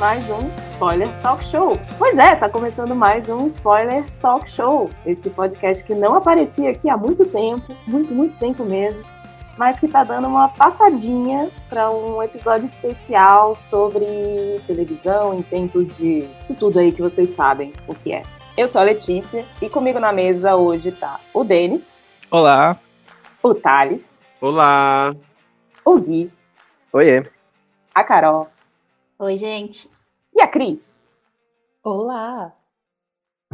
Mais um Spoilers Talk Show. Pois é, tá começando mais um Spoilers Talk Show. Esse podcast que não aparecia aqui há muito tempo, muito, muito tempo mesmo, mas que tá dando uma passadinha para um episódio especial sobre televisão em tempos de isso tudo aí que vocês sabem o que é. Eu sou a Letícia e comigo na mesa hoje tá o Denis. Olá. O Thales. Olá. O Gui. Oiê a Carol. Oi, gente. E a Cris. Olá.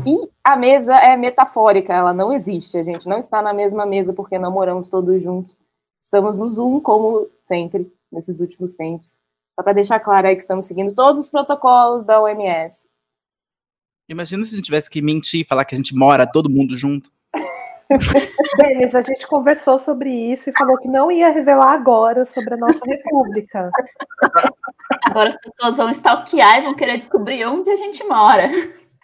E a mesa é metafórica, ela não existe. A gente não está na mesma mesa porque não moramos todos juntos. Estamos no Zoom, como sempre, nesses últimos tempos. Só para deixar claro aí que estamos seguindo todos os protocolos da OMS. Imagina se a gente tivesse que mentir e falar que a gente mora todo mundo junto. Denis, a gente conversou sobre isso e falou que não ia revelar agora sobre a nossa república. Agora as pessoas vão stalkear e vão querer descobrir onde a gente mora.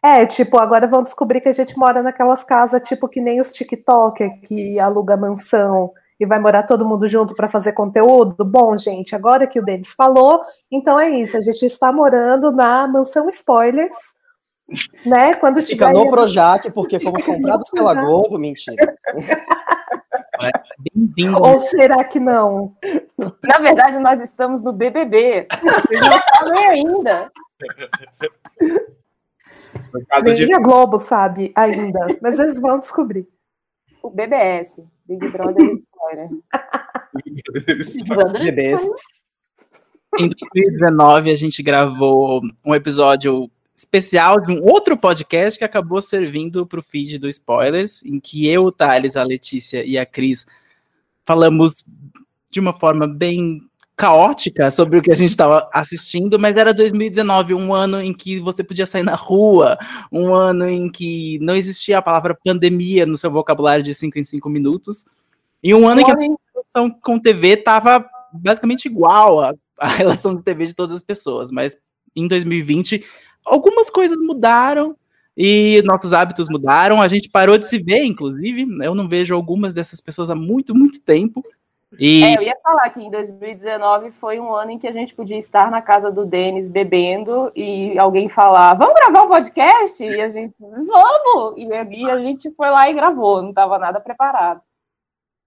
É, tipo, agora vão descobrir que a gente mora naquelas casas, tipo, que nem os TikTok, que aluga mansão e vai morar todo mundo junto para fazer conteúdo. Bom, gente, agora que o Denis falou, então é isso. A gente está morando na mansão Spoilers né? Quando Fica no Projac, porque fomos comprados pela Globo, mentira. Ou será que não? Na verdade, nós estamos no BBB. Vocês não sabem ainda. Nem de... a Globo sabe ainda, mas eles vão descobrir. O BBS, Big Brother História. BBS. Em 2019, a gente gravou um episódio especial de um outro podcast que acabou servindo para o feed do Spoilers, em que eu, o Thales, a Letícia e a Cris falamos de uma forma bem caótica sobre o que a gente estava assistindo, mas era 2019, um ano em que você podia sair na rua, um ano em que não existia a palavra pandemia no seu vocabulário de 5 em 5 minutos, e um ano em que a relação com TV estava basicamente igual à, à relação com TV de todas as pessoas, mas em 2020 algumas coisas mudaram e nossos hábitos mudaram. A gente parou de se ver, inclusive. Eu não vejo algumas dessas pessoas há muito, muito tempo. E... É, eu ia falar que em 2019 foi um ano em que a gente podia estar na casa do Denis bebendo e alguém falar, vamos gravar um podcast? E a gente vamos! E a gente foi lá e gravou, não estava nada preparado.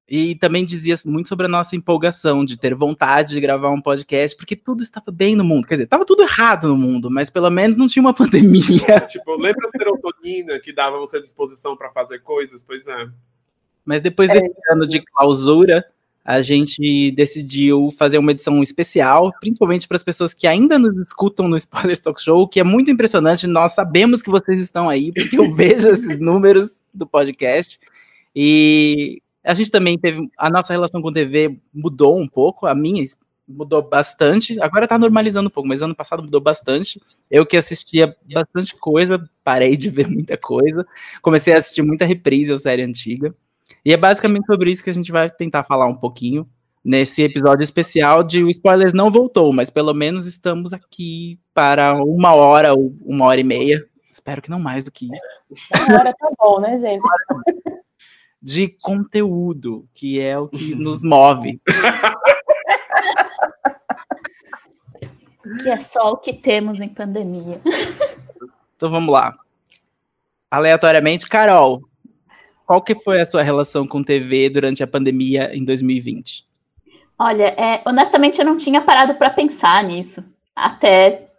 E também dizia muito sobre a nossa empolgação de ter vontade de gravar um podcast, porque tudo estava bem no mundo. Quer dizer, estava tudo errado no mundo, mas pelo menos não tinha uma pandemia. tipo, lembra a serotonina que dava você disposição para fazer coisas? Pois é. Mas depois desse é. ano de clausura, a gente decidiu fazer uma edição especial, principalmente para as pessoas que ainda nos escutam no Spoiler Talk Show, que é muito impressionante. Nós sabemos que vocês estão aí, porque eu vejo esses números do podcast. E a gente também teve. A nossa relação com TV mudou um pouco, a minha mudou bastante. Agora tá normalizando um pouco, mas ano passado mudou bastante. Eu que assistia bastante coisa, parei de ver muita coisa. Comecei a assistir muita reprise ou série antiga. E é basicamente sobre isso que a gente vai tentar falar um pouquinho nesse episódio especial de O Spoilers não voltou, mas pelo menos estamos aqui para uma hora ou uma hora e meia. Espero que não mais do que isso. Uma hora tá bom, né, gente? De conteúdo, que é o que nos move. Que é só o que temos em pandemia. Então vamos lá. Aleatoriamente, Carol, qual que foi a sua relação com TV durante a pandemia em 2020? Olha, é, honestamente eu não tinha parado para pensar nisso até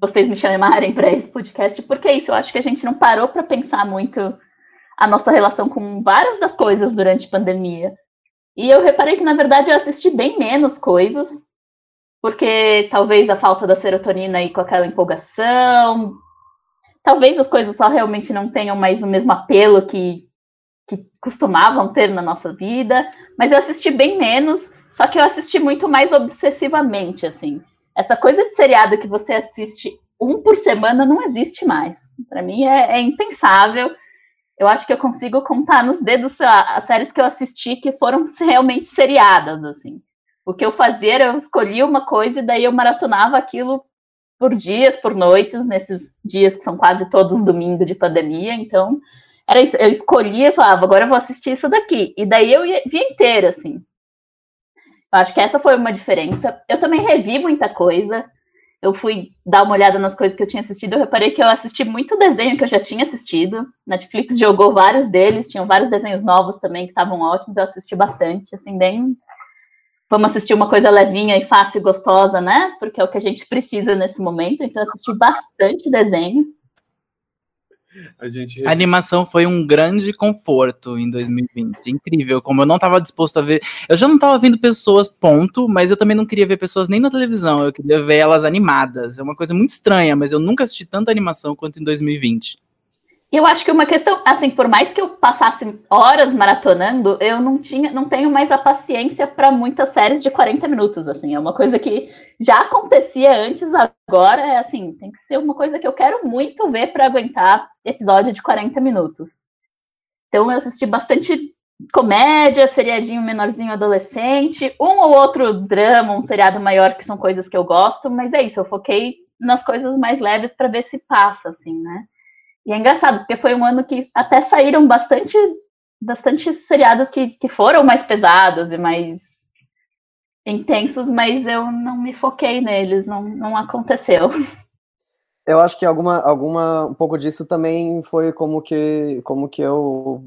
vocês me chamarem para esse podcast, porque é isso, eu acho que a gente não parou para pensar muito a nossa relação com várias das coisas durante a pandemia. E eu reparei que, na verdade, eu assisti bem menos coisas, porque talvez a falta da serotonina aí com aquela empolgação, talvez as coisas só realmente não tenham mais o mesmo apelo que, que costumavam ter na nossa vida, mas eu assisti bem menos, só que eu assisti muito mais obsessivamente, assim. Essa coisa de seriado que você assiste um por semana não existe mais. Para mim é, é impensável eu acho que eu consigo contar nos dedos lá, as séries que eu assisti que foram realmente seriadas, assim. O que eu fazia era eu escolhia uma coisa e daí eu maratonava aquilo por dias, por noites, nesses dias que são quase todos domingo de pandemia, então era isso, eu escolhia e falava, agora eu vou assistir isso daqui, e daí eu ia, via inteira, assim. Eu acho que essa foi uma diferença. Eu também revi muita coisa, eu fui dar uma olhada nas coisas que eu tinha assistido, eu reparei que eu assisti muito desenho que eu já tinha assistido. Netflix jogou vários deles, tinham vários desenhos novos também que estavam ótimos, eu assisti bastante, assim, bem. Vamos assistir uma coisa levinha e fácil e gostosa, né? Porque é o que a gente precisa nesse momento. Então, eu assisti bastante desenho. A gente. A animação foi um grande conforto em 2020. Incrível, como eu não estava disposto a ver. Eu já não estava vendo pessoas, ponto, mas eu também não queria ver pessoas nem na televisão. Eu queria ver elas animadas. É uma coisa muito estranha, mas eu nunca assisti tanta animação quanto em 2020. Eu acho que uma questão, assim, por mais que eu passasse horas maratonando, eu não tinha, não tenho mais a paciência para muitas séries de 40 minutos, assim, é uma coisa que já acontecia antes, agora é assim, tem que ser uma coisa que eu quero muito ver para aguentar episódio de 40 minutos. Então eu assisti bastante comédia, seriadinho menorzinho adolescente, um ou outro drama, um seriado maior que são coisas que eu gosto, mas é isso, eu foquei nas coisas mais leves para ver se passa assim, né? E é engraçado, porque foi um ano que até saíram bastante, bastante seriados que, que foram mais pesados e mais intensos, mas eu não me foquei neles, não, não aconteceu. Eu acho que alguma, alguma, um pouco disso também foi como que, como que eu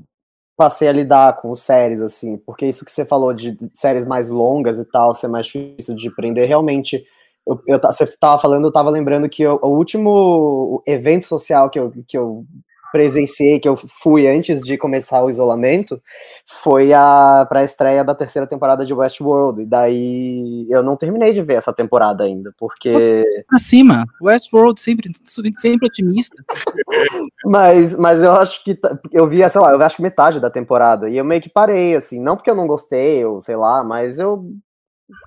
passei a lidar com séries, assim, porque isso que você falou de séries mais longas e tal, ser mais difícil de prender, realmente eu, eu, você estava falando, eu estava lembrando que eu, o último evento social que eu, que eu presenciei, que eu fui antes de começar o isolamento, foi a para a estreia da terceira temporada de Westworld. E daí eu não terminei de ver essa temporada ainda, porque acima, Westworld sempre sempre otimista. mas mas eu acho que eu vi, sei lá, eu acho que metade da temporada e eu meio que parei assim, não porque eu não gostei ou sei lá, mas eu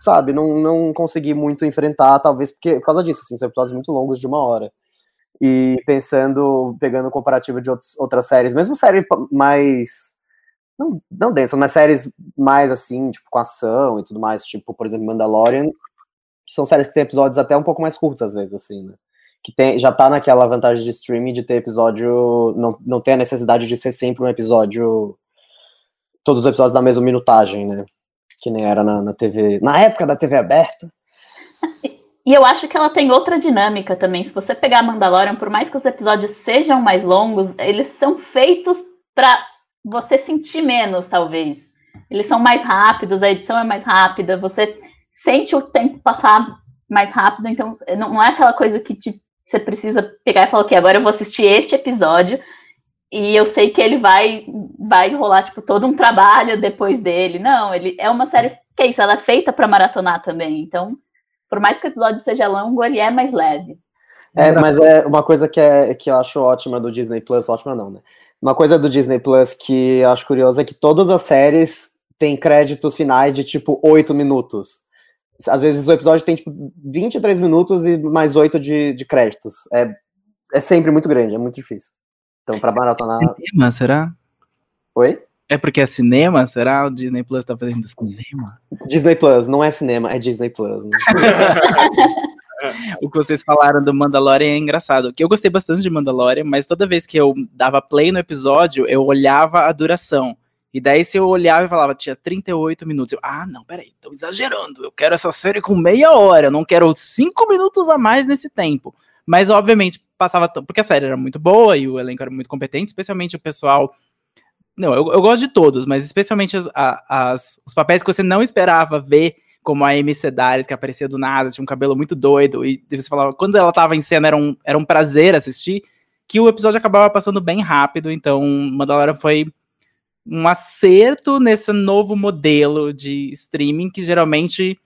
sabe, não, não consegui muito enfrentar, talvez porque, por causa disso, assim, são episódios muito longos de uma hora. E pensando, pegando o comparativo de outros, outras séries, mesmo série mais. Não, não densa, mas séries mais assim, tipo, com ação e tudo mais, tipo, por exemplo, Mandalorian, que são séries que têm episódios até um pouco mais curtos, às vezes, assim, né? Que tem, já tá naquela vantagem de streaming de ter episódio. Não, não ter a necessidade de ser sempre um episódio. Todos os episódios da mesma minutagem, né? Que nem era na, na TV, na época da TV aberta. E eu acho que ela tem outra dinâmica também. Se você pegar Mandalorian, por mais que os episódios sejam mais longos, eles são feitos para você sentir menos, talvez. Eles são mais rápidos, a edição é mais rápida, você sente o tempo passar mais rápido, então não, é aquela coisa que te, você precisa pegar e falar, ok, agora eu vou assistir este episódio e eu sei que ele vai vai rolar tipo todo um trabalho depois dele. Não, ele é uma série que é isso, ela é feita para maratonar também. Então, por mais que o episódio seja longo, ele é mais leve. É, mas é uma coisa que, é, que eu acho ótima do Disney Plus, ótima não, né? Uma coisa do Disney Plus que eu acho curiosa é que todas as séries têm créditos finais de tipo oito minutos. Às vezes o episódio tem tipo 23 minutos e mais oito de, de créditos. É, é sempre muito grande, é muito difícil. Então, para maratonar. Cinema, será? Oi? É porque é cinema? Será o Disney Plus tá fazendo cinema? Disney Plus, não é cinema, é Disney Plus. Né? o que vocês falaram do Mandalorian é engraçado. Que eu gostei bastante de Mandalorian, mas toda vez que eu dava play no episódio, eu olhava a duração. E daí, se eu olhava e falava, tinha 38 minutos, eu, ah, não, peraí, tô exagerando. Eu quero essa série com meia hora, eu não quero cinco minutos a mais nesse tempo. Mas, obviamente, passava. Porque a série era muito boa e o elenco era muito competente, especialmente o pessoal. Não, eu, eu gosto de todos, mas especialmente as, as, os papéis que você não esperava ver, como a Amy Sedaris, que aparecia do nada, tinha um cabelo muito doido, e você falava, quando ela tava em cena era um, era um prazer assistir, que o episódio acabava passando bem rápido, então Mandalorian foi um acerto nesse novo modelo de streaming que geralmente,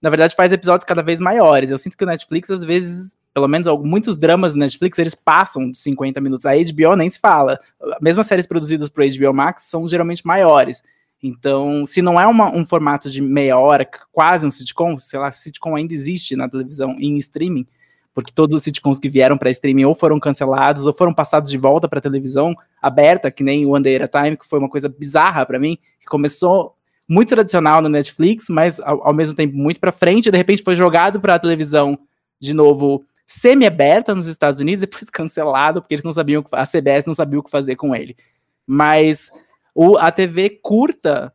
na verdade, faz episódios cada vez maiores. Eu sinto que o Netflix, às vezes, pelo menos muitos dramas do Netflix, eles passam de 50 minutos. A HBO nem se fala. Mesmo as séries produzidas por HBO Max são geralmente maiores. Então, se não é uma, um formato de meia hora, quase um sitcom, sei lá, sitcom ainda existe na televisão em streaming, porque todos os sitcoms que vieram para streaming ou foram cancelados ou foram passados de volta para televisão aberta, que nem One Day at a Time, que foi uma coisa bizarra para mim, que começou muito tradicional no Netflix, mas ao, ao mesmo tempo muito para frente, e de repente foi jogado para a televisão de novo semi-aberta nos Estados Unidos, depois cancelado, porque eles não sabiam, a CBS não sabia o que fazer com ele. Mas o, a TV curta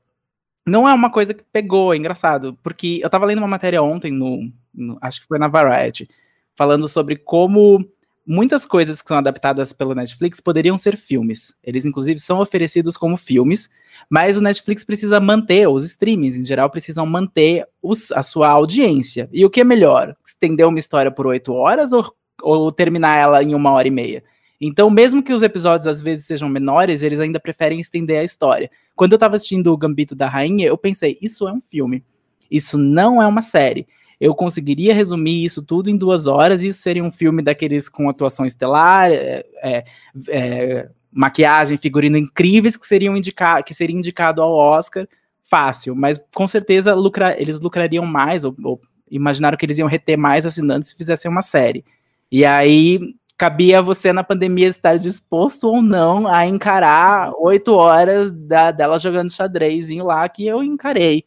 não é uma coisa que pegou, é engraçado, porque eu tava lendo uma matéria ontem no, no acho que foi na Variety, falando sobre como muitas coisas que são adaptadas pelo Netflix poderiam ser filmes. Eles, inclusive, são oferecidos como filmes, mas o Netflix precisa manter, os streamings em geral precisam manter os, a sua audiência. E o que é melhor? Estender uma história por oito horas ou, ou terminar ela em uma hora e meia? Então, mesmo que os episódios às vezes sejam menores, eles ainda preferem estender a história. Quando eu tava assistindo o Gambito da Rainha, eu pensei, isso é um filme. Isso não é uma série. Eu conseguiria resumir isso tudo em duas horas, e isso seria um filme daqueles com atuação estelar, é, é, é, maquiagem, figurino incríveis que seriam indicar, que seria indicado ao Oscar fácil, mas com certeza lucra, eles lucrariam mais, ou, ou imaginaram que eles iam reter mais assinantes se fizessem uma série. E aí cabia você na pandemia estar disposto ou não a encarar oito horas da, dela jogando xadrezinho lá, que eu encarei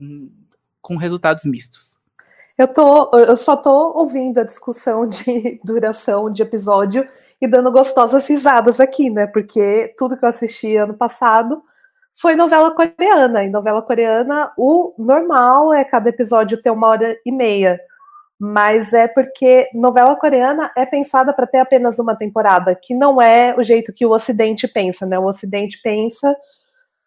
hum, com resultados mistos. Eu, tô, eu só tô ouvindo a discussão de duração de episódio e dando gostosas risadas aqui, né? Porque tudo que eu assisti ano passado foi novela coreana. E novela coreana, o normal é cada episódio ter uma hora e meia. Mas é porque novela coreana é pensada para ter apenas uma temporada, que não é o jeito que o Ocidente pensa, né? O Ocidente pensa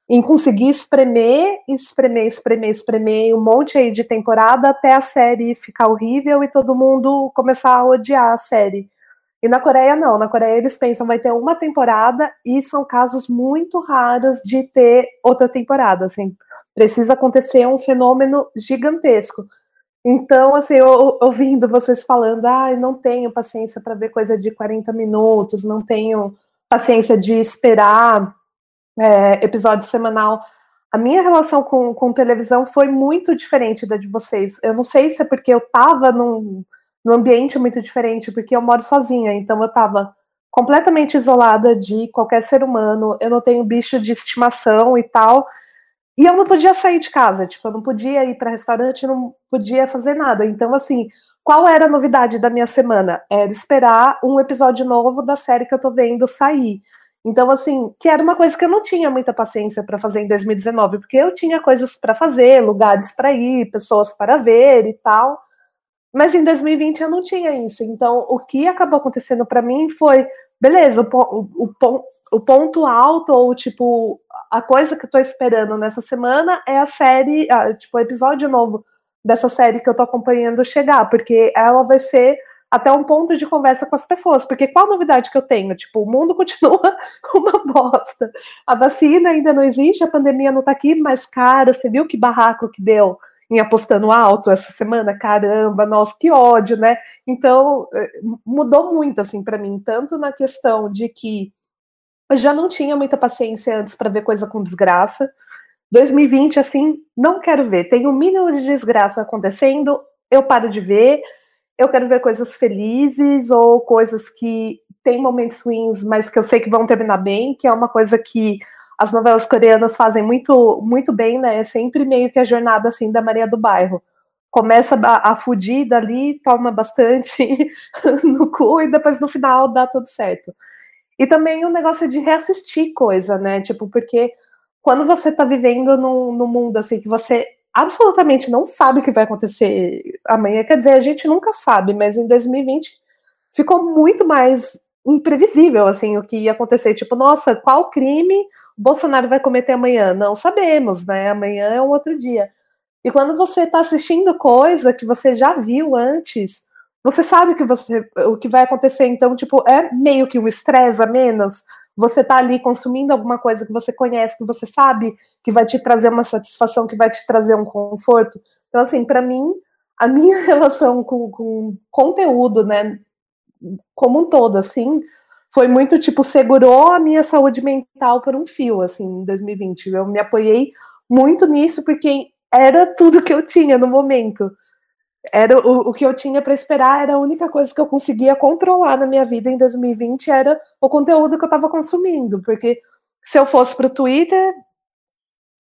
em conseguir espremer, espremer, espremer, espremer um monte aí de temporada até a série ficar horrível e todo mundo começar a odiar a série. E na Coreia não, na Coreia eles pensam vai ter uma temporada e são casos muito raros de ter outra temporada, assim, precisa acontecer um fenômeno gigantesco. Então, assim, eu, ouvindo vocês falando, ah, não tenho paciência para ver coisa de 40 minutos, não tenho paciência de esperar é, episódio semanal. A minha relação com, com televisão foi muito diferente da de vocês. Eu não sei se é porque eu estava num, num ambiente muito diferente, porque eu moro sozinha, então eu estava completamente isolada de qualquer ser humano, eu não tenho bicho de estimação e tal. E eu não podia sair de casa, tipo, eu não podia ir para restaurante, não podia fazer nada. Então, assim, qual era a novidade da minha semana? Era esperar um episódio novo da série que eu tô vendo sair. Então, assim, que era uma coisa que eu não tinha muita paciência para fazer em 2019, porque eu tinha coisas para fazer, lugares para ir, pessoas para ver e tal. Mas em 2020 eu não tinha isso. Então, o que acabou acontecendo para mim foi, beleza, o, o, o, ponto alto, ou tipo, a coisa que eu tô esperando nessa semana é a série, tipo, o episódio novo dessa série que eu tô acompanhando chegar, porque ela vai ser até um ponto de conversa com as pessoas, porque qual novidade que eu tenho? Tipo, o mundo continua uma bosta. A vacina ainda não existe, a pandemia não tá aqui, mas, cara, você viu que barraco que deu em apostando alto essa semana? Caramba, nossa, que ódio, né? Então, eh, mudou muito, assim, para mim, tanto na questão de que eu já não tinha muita paciência antes para ver coisa com desgraça. 2020, assim, não quero ver. Tem um mínimo de desgraça acontecendo, eu paro de ver eu quero ver coisas felizes ou coisas que têm momentos ruins, mas que eu sei que vão terminar bem, que é uma coisa que as novelas coreanas fazem muito, muito bem, né? É sempre meio que a jornada assim da Maria do Bairro. Começa a, a fudir dali, toma bastante no cu e depois no final dá tudo certo. E também o negócio de reassistir coisa, né? Tipo, porque quando você tá vivendo num, num mundo assim que você absolutamente não sabe o que vai acontecer amanhã. Quer dizer, a gente nunca sabe, mas em 2020 ficou muito mais imprevisível assim o que ia acontecer. Tipo, nossa, qual crime Bolsonaro vai cometer amanhã? Não sabemos, né? Amanhã é um outro dia. E quando você está assistindo coisa que você já viu antes, você sabe que você, o que vai acontecer. Então, tipo, é meio que um estresse a menos você tá ali consumindo alguma coisa que você conhece, que você sabe que vai te trazer uma satisfação, que vai te trazer um conforto. Então, assim, para mim, a minha relação com, com conteúdo, né, como um todo, assim, foi muito tipo, segurou a minha saúde mental por um fio, assim, em 2020. Eu me apoiei muito nisso, porque era tudo que eu tinha no momento era o, o que eu tinha para esperar era a única coisa que eu conseguia controlar na minha vida em 2020 era o conteúdo que eu estava consumindo, porque se eu fosse para o Twitter,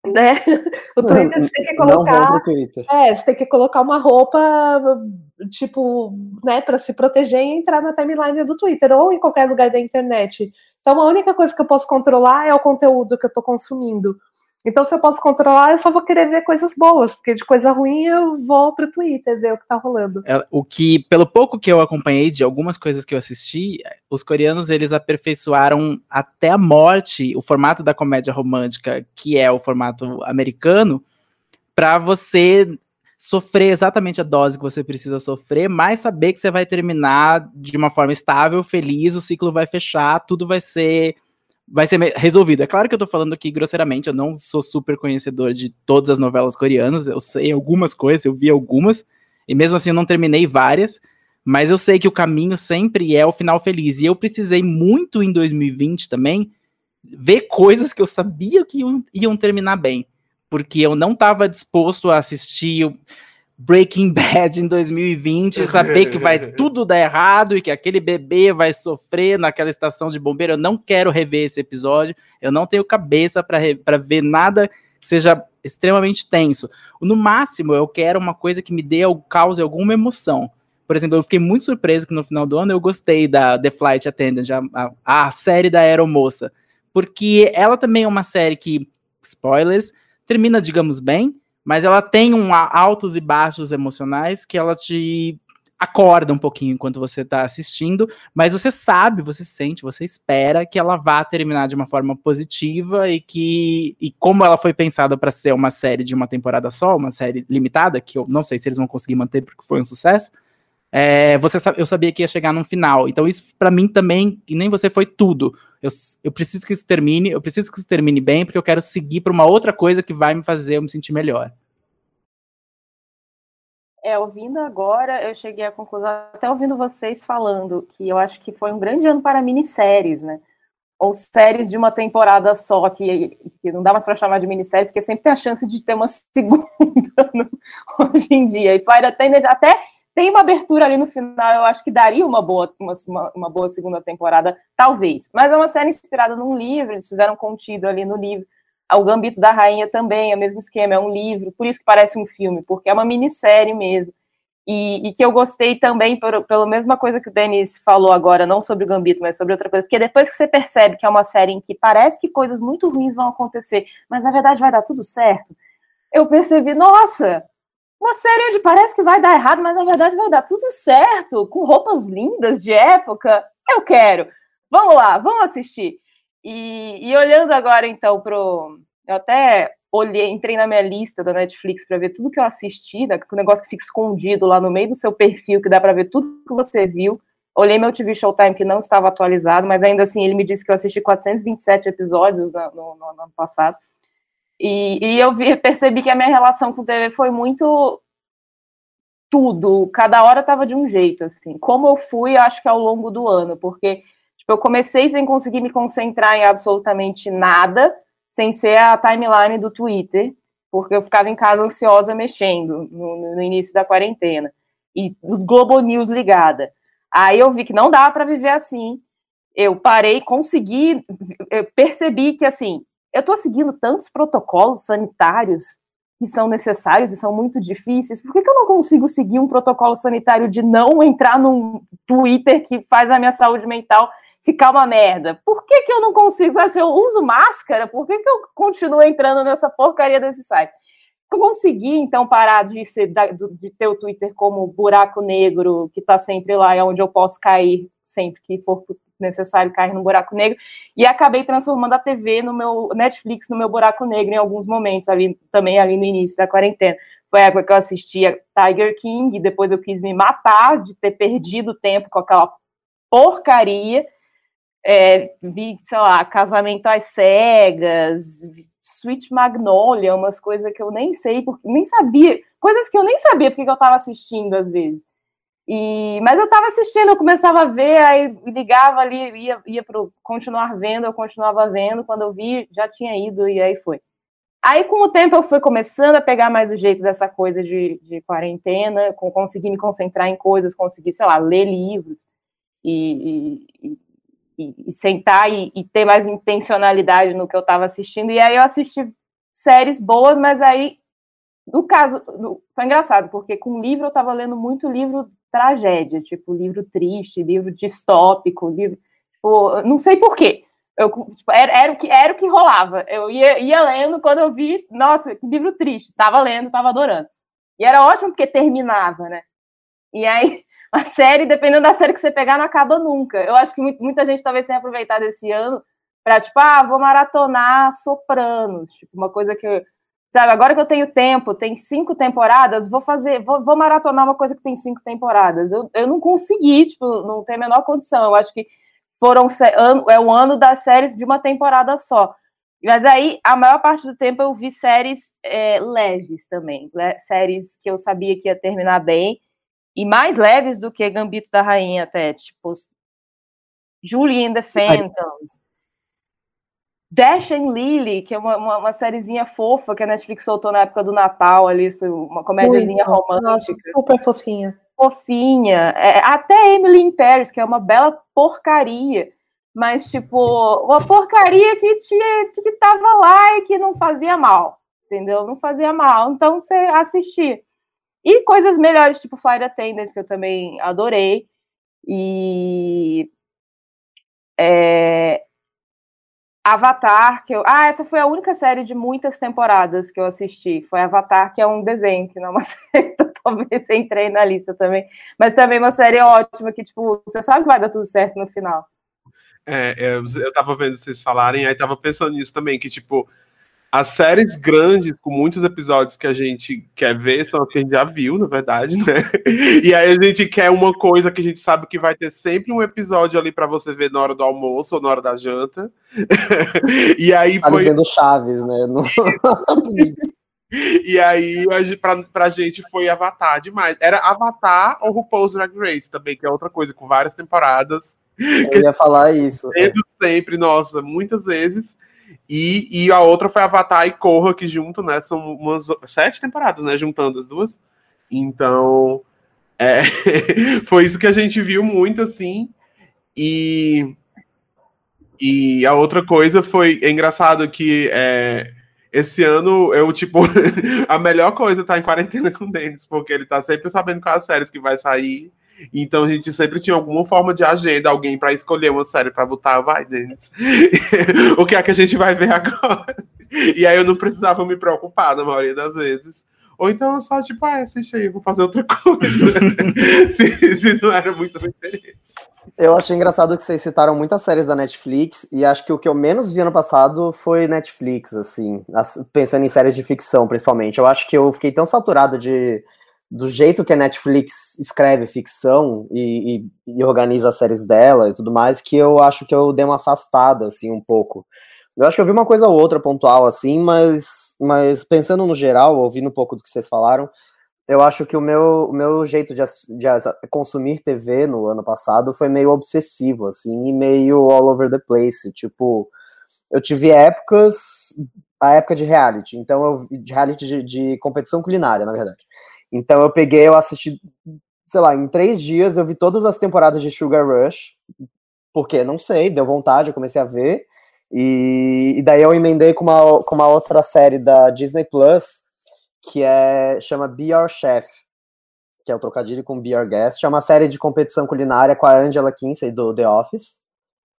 né? O Twitter você tem que colocar, é, você tem que colocar uma roupa tipo, né, para se proteger e entrar na timeline do Twitter ou em qualquer lugar da internet. Então a única coisa que eu posso controlar é o conteúdo que eu estou consumindo. Então, se eu posso controlar, eu só vou querer ver coisas boas, porque de coisa ruim eu vou pro Twitter ver o que tá rolando. É, o que, pelo pouco que eu acompanhei de algumas coisas que eu assisti, os coreanos eles aperfeiçoaram até a morte o formato da comédia romântica, que é o formato americano, para você sofrer exatamente a dose que você precisa sofrer, mas saber que você vai terminar de uma forma estável, feliz, o ciclo vai fechar, tudo vai ser vai ser resolvido. É claro que eu tô falando aqui grosseiramente, eu não sou super conhecedor de todas as novelas coreanas, eu sei algumas coisas, eu vi algumas, e mesmo assim eu não terminei várias, mas eu sei que o caminho sempre é o final feliz. E eu precisei muito em 2020 também ver coisas que eu sabia que iam, iam terminar bem, porque eu não estava disposto a assistir Breaking Bad em 2020, saber que vai tudo dar errado e que aquele bebê vai sofrer naquela estação de bombeiro. Eu não quero rever esse episódio, eu não tenho cabeça para ver nada que seja extremamente tenso. No máximo, eu quero uma coisa que me dê, cause alguma emoção. Por exemplo, eu fiquei muito surpreso que no final do ano eu gostei da The Flight Attendant, a, a, a série da aeromoça, porque ela também é uma série que, spoilers, termina, digamos bem, mas ela tem um altos e baixos emocionais que ela te acorda um pouquinho enquanto você está assistindo, mas você sabe, você sente, você espera que ela vá terminar de uma forma positiva e que e como ela foi pensada para ser uma série de uma temporada só, uma série limitada, que eu não sei se eles vão conseguir manter porque foi um sucesso. É, você eu sabia que ia chegar num final. Então isso para mim também, e nem você foi tudo. Eu, eu preciso que isso termine, eu preciso que isso termine bem, porque eu quero seguir para uma outra coisa que vai me fazer eu me sentir melhor. É, ouvindo agora, eu cheguei à conclusão, até ouvindo vocês falando, que eu acho que foi um grande ano para minisséries, né? Ou séries de uma temporada só, que, que não dá mais para chamar de minissérie, porque sempre tem a chance de ter uma segunda no, hoje em dia. E Flight Attendant até tem uma abertura ali no final, eu acho que daria uma boa, uma, uma boa segunda temporada, talvez. Mas é uma série inspirada num livro, eles fizeram contido ali no livro. O Gambito da Rainha também é o mesmo esquema, é um livro, por isso que parece um filme, porque é uma minissérie mesmo. E, e que eu gostei também, pela mesma coisa que o Denis falou agora, não sobre o Gambito, mas sobre outra coisa, porque depois que você percebe que é uma série em que parece que coisas muito ruins vão acontecer, mas na verdade vai dar tudo certo, eu percebi, nossa, uma série onde parece que vai dar errado, mas na verdade vai dar tudo certo, com roupas lindas de época, eu quero. Vamos lá, vamos assistir. E, e olhando agora, então, pro. Eu até olhei, entrei na minha lista da Netflix para ver tudo que eu assisti, né, o negócio que fica escondido lá no meio do seu perfil, que dá para ver tudo que você viu. Olhei meu TV Showtime, que não estava atualizado, mas ainda assim ele me disse que eu assisti 427 episódios no, no, no ano passado. E, e eu vi, percebi que a minha relação com TV foi muito tudo, cada hora estava de um jeito, assim. Como eu fui, acho que ao longo do ano, porque eu comecei sem conseguir me concentrar em absolutamente nada, sem ser a timeline do Twitter, porque eu ficava em casa ansiosa mexendo no, no início da quarentena. E o Globo News ligada. Aí eu vi que não dava para viver assim. Eu parei, consegui, eu percebi que assim, eu estou seguindo tantos protocolos sanitários que são necessários e são muito difíceis, por que, que, eu não consigo seguir um protocolo sanitário de não entrar num Twitter que faz a minha saúde mental ficar uma merda. Por que, que eu não consigo? Sabe, se eu uso máscara, por que, que eu continuo entrando nessa porcaria desse site? Consegui, então, parar de, ser, de ter o Twitter como buraco negro, que está sempre lá, é onde eu posso cair sempre que for necessário cair no buraco negro, e acabei transformando a TV no meu Netflix no meu buraco negro em alguns momentos, ali também ali no início da quarentena. Foi a época que eu assistia Tiger King, e depois eu quis me matar de ter perdido tempo com aquela porcaria é, vi, sei lá, Casamento às Cegas, Sweet Magnolia, umas coisas que eu nem sei, porque nem sabia, coisas que eu nem sabia porque eu estava assistindo às vezes. E, mas eu estava assistindo, eu começava a ver, aí ligava ali, ia, ia para continuar vendo, eu continuava vendo, quando eu vi, já tinha ido e aí foi. Aí, com o tempo, eu fui começando a pegar mais o jeito dessa coisa de, de quarentena, com, conseguir me concentrar em coisas, conseguir, sei lá, ler livros e, e, e, e sentar e, e, ter mais intencionalidade no que eu estava assistindo. E aí eu assisti séries boas, mas aí, no caso, no, foi engraçado, porque com livro eu estava lendo muito livro tragédia, tipo livro triste, livro distópico, livro. Tipo, não sei porquê. Eu, tipo, era, era, o que, era o que rolava. Eu ia, ia lendo quando eu vi, nossa, que livro triste. Tava lendo, tava adorando. E era ótimo porque terminava, né? E aí, a série, dependendo da série que você pegar, não acaba nunca. Eu acho que muita gente talvez tenha aproveitado esse ano para, tipo, ah, vou maratonar Sopranos. Tipo, uma coisa que eu, Sabe, agora que eu tenho tempo, tem cinco temporadas, vou fazer, vou, vou maratonar uma coisa que tem cinco temporadas. Eu, eu não consegui, tipo, não tem a menor condição. Eu acho que foram é o ano das séries de uma temporada só. Mas aí, a maior parte do tempo eu vi séries é, leves também, séries que eu sabia que ia terminar bem, e mais leves do que Gambito da Rainha até, tipo Julie and the Phantoms, Dash and Lily, que é uma, uma, uma, sériezinha fofa que a Netflix soltou na época do Natal ali, uma comédiazinha romântica. Nossa, super fofinha. Fofinha. É, até Emily in Paris, que é uma bela porcaria. Mas, tipo, uma porcaria que, tinha, que tava lá e que não fazia mal. Entendeu? Não fazia mal. Então, você assistir. E coisas melhores, tipo Flight Attendants, que eu também adorei. E. É, Avatar, que eu. Ah, essa foi a única série de muitas temporadas que eu assisti. Foi Avatar, que é um desenho, que não é uma série, talvez entrei na lista também. Mas também uma série ótima, que, tipo, você sabe que vai dar tudo certo no final. É, eu, eu tava vendo vocês falarem, aí tava pensando nisso também, que, tipo, as séries grandes, com muitos episódios que a gente quer ver, são as que a gente já viu, na verdade, né? E aí a gente quer uma coisa que a gente sabe que vai ter sempre um episódio ali para você ver na hora do almoço ou na hora da janta. e aí tá foi. vendo Chaves, né? No... e aí, pra, pra gente foi Avatar demais. Era Avatar ou RuPaul's Drag Race também, que é outra coisa, com várias temporadas. Eu ia falar isso. Sempre, sempre, nossa, muitas vezes. E, e a outra foi Avatar e Korra, que junto, né? São umas sete temporadas, né? Juntando as duas. Então, é, foi isso que a gente viu muito, assim. E, e a outra coisa foi é engraçado que é, esse ano eu, tipo, a melhor coisa tá em quarentena com o Denis, porque ele tá sempre sabendo quais séries que vai sair então a gente sempre tinha alguma forma de agenda, alguém para escolher uma série para botar, vai, Denis. o que é que a gente vai ver agora? E aí eu não precisava me preocupar na maioria das vezes. Ou então eu só, tipo, ah, assiste aí, vou fazer outra coisa. se, se, não era muito meu interesse. Eu achei engraçado que vocês citaram muitas séries da Netflix, e acho que o que eu menos vi ano passado foi Netflix, assim, pensando em séries de ficção, principalmente. Eu acho que eu fiquei tão saturado de do jeito que a Netflix escreve ficção e, e, e, organiza as séries dela e tudo mais, que eu acho que eu dei uma afastada, assim, um pouco. Eu acho que eu vi uma coisa ou outra pontual, assim, mas, mas pensando no geral, ouvindo um pouco do que vocês falaram, eu acho que o meu, o meu jeito de, de consumir TV no ano passado foi meio obsessivo, assim, e meio all over the place. Tipo, eu tive épocas, a época de reality, então eu de reality de, de competição culinária, na verdade. Então eu peguei, eu assisti, sei lá, em três dias eu vi todas as temporadas de Sugar Rush, porque não sei, deu vontade, eu comecei a ver. E, e daí eu emendei com uma, com uma outra série da Disney Plus, que é chama Be Our Chef, que é o trocadilho com Be Our Guest. É uma série de competição culinária com a Angela Kinsey do The Office.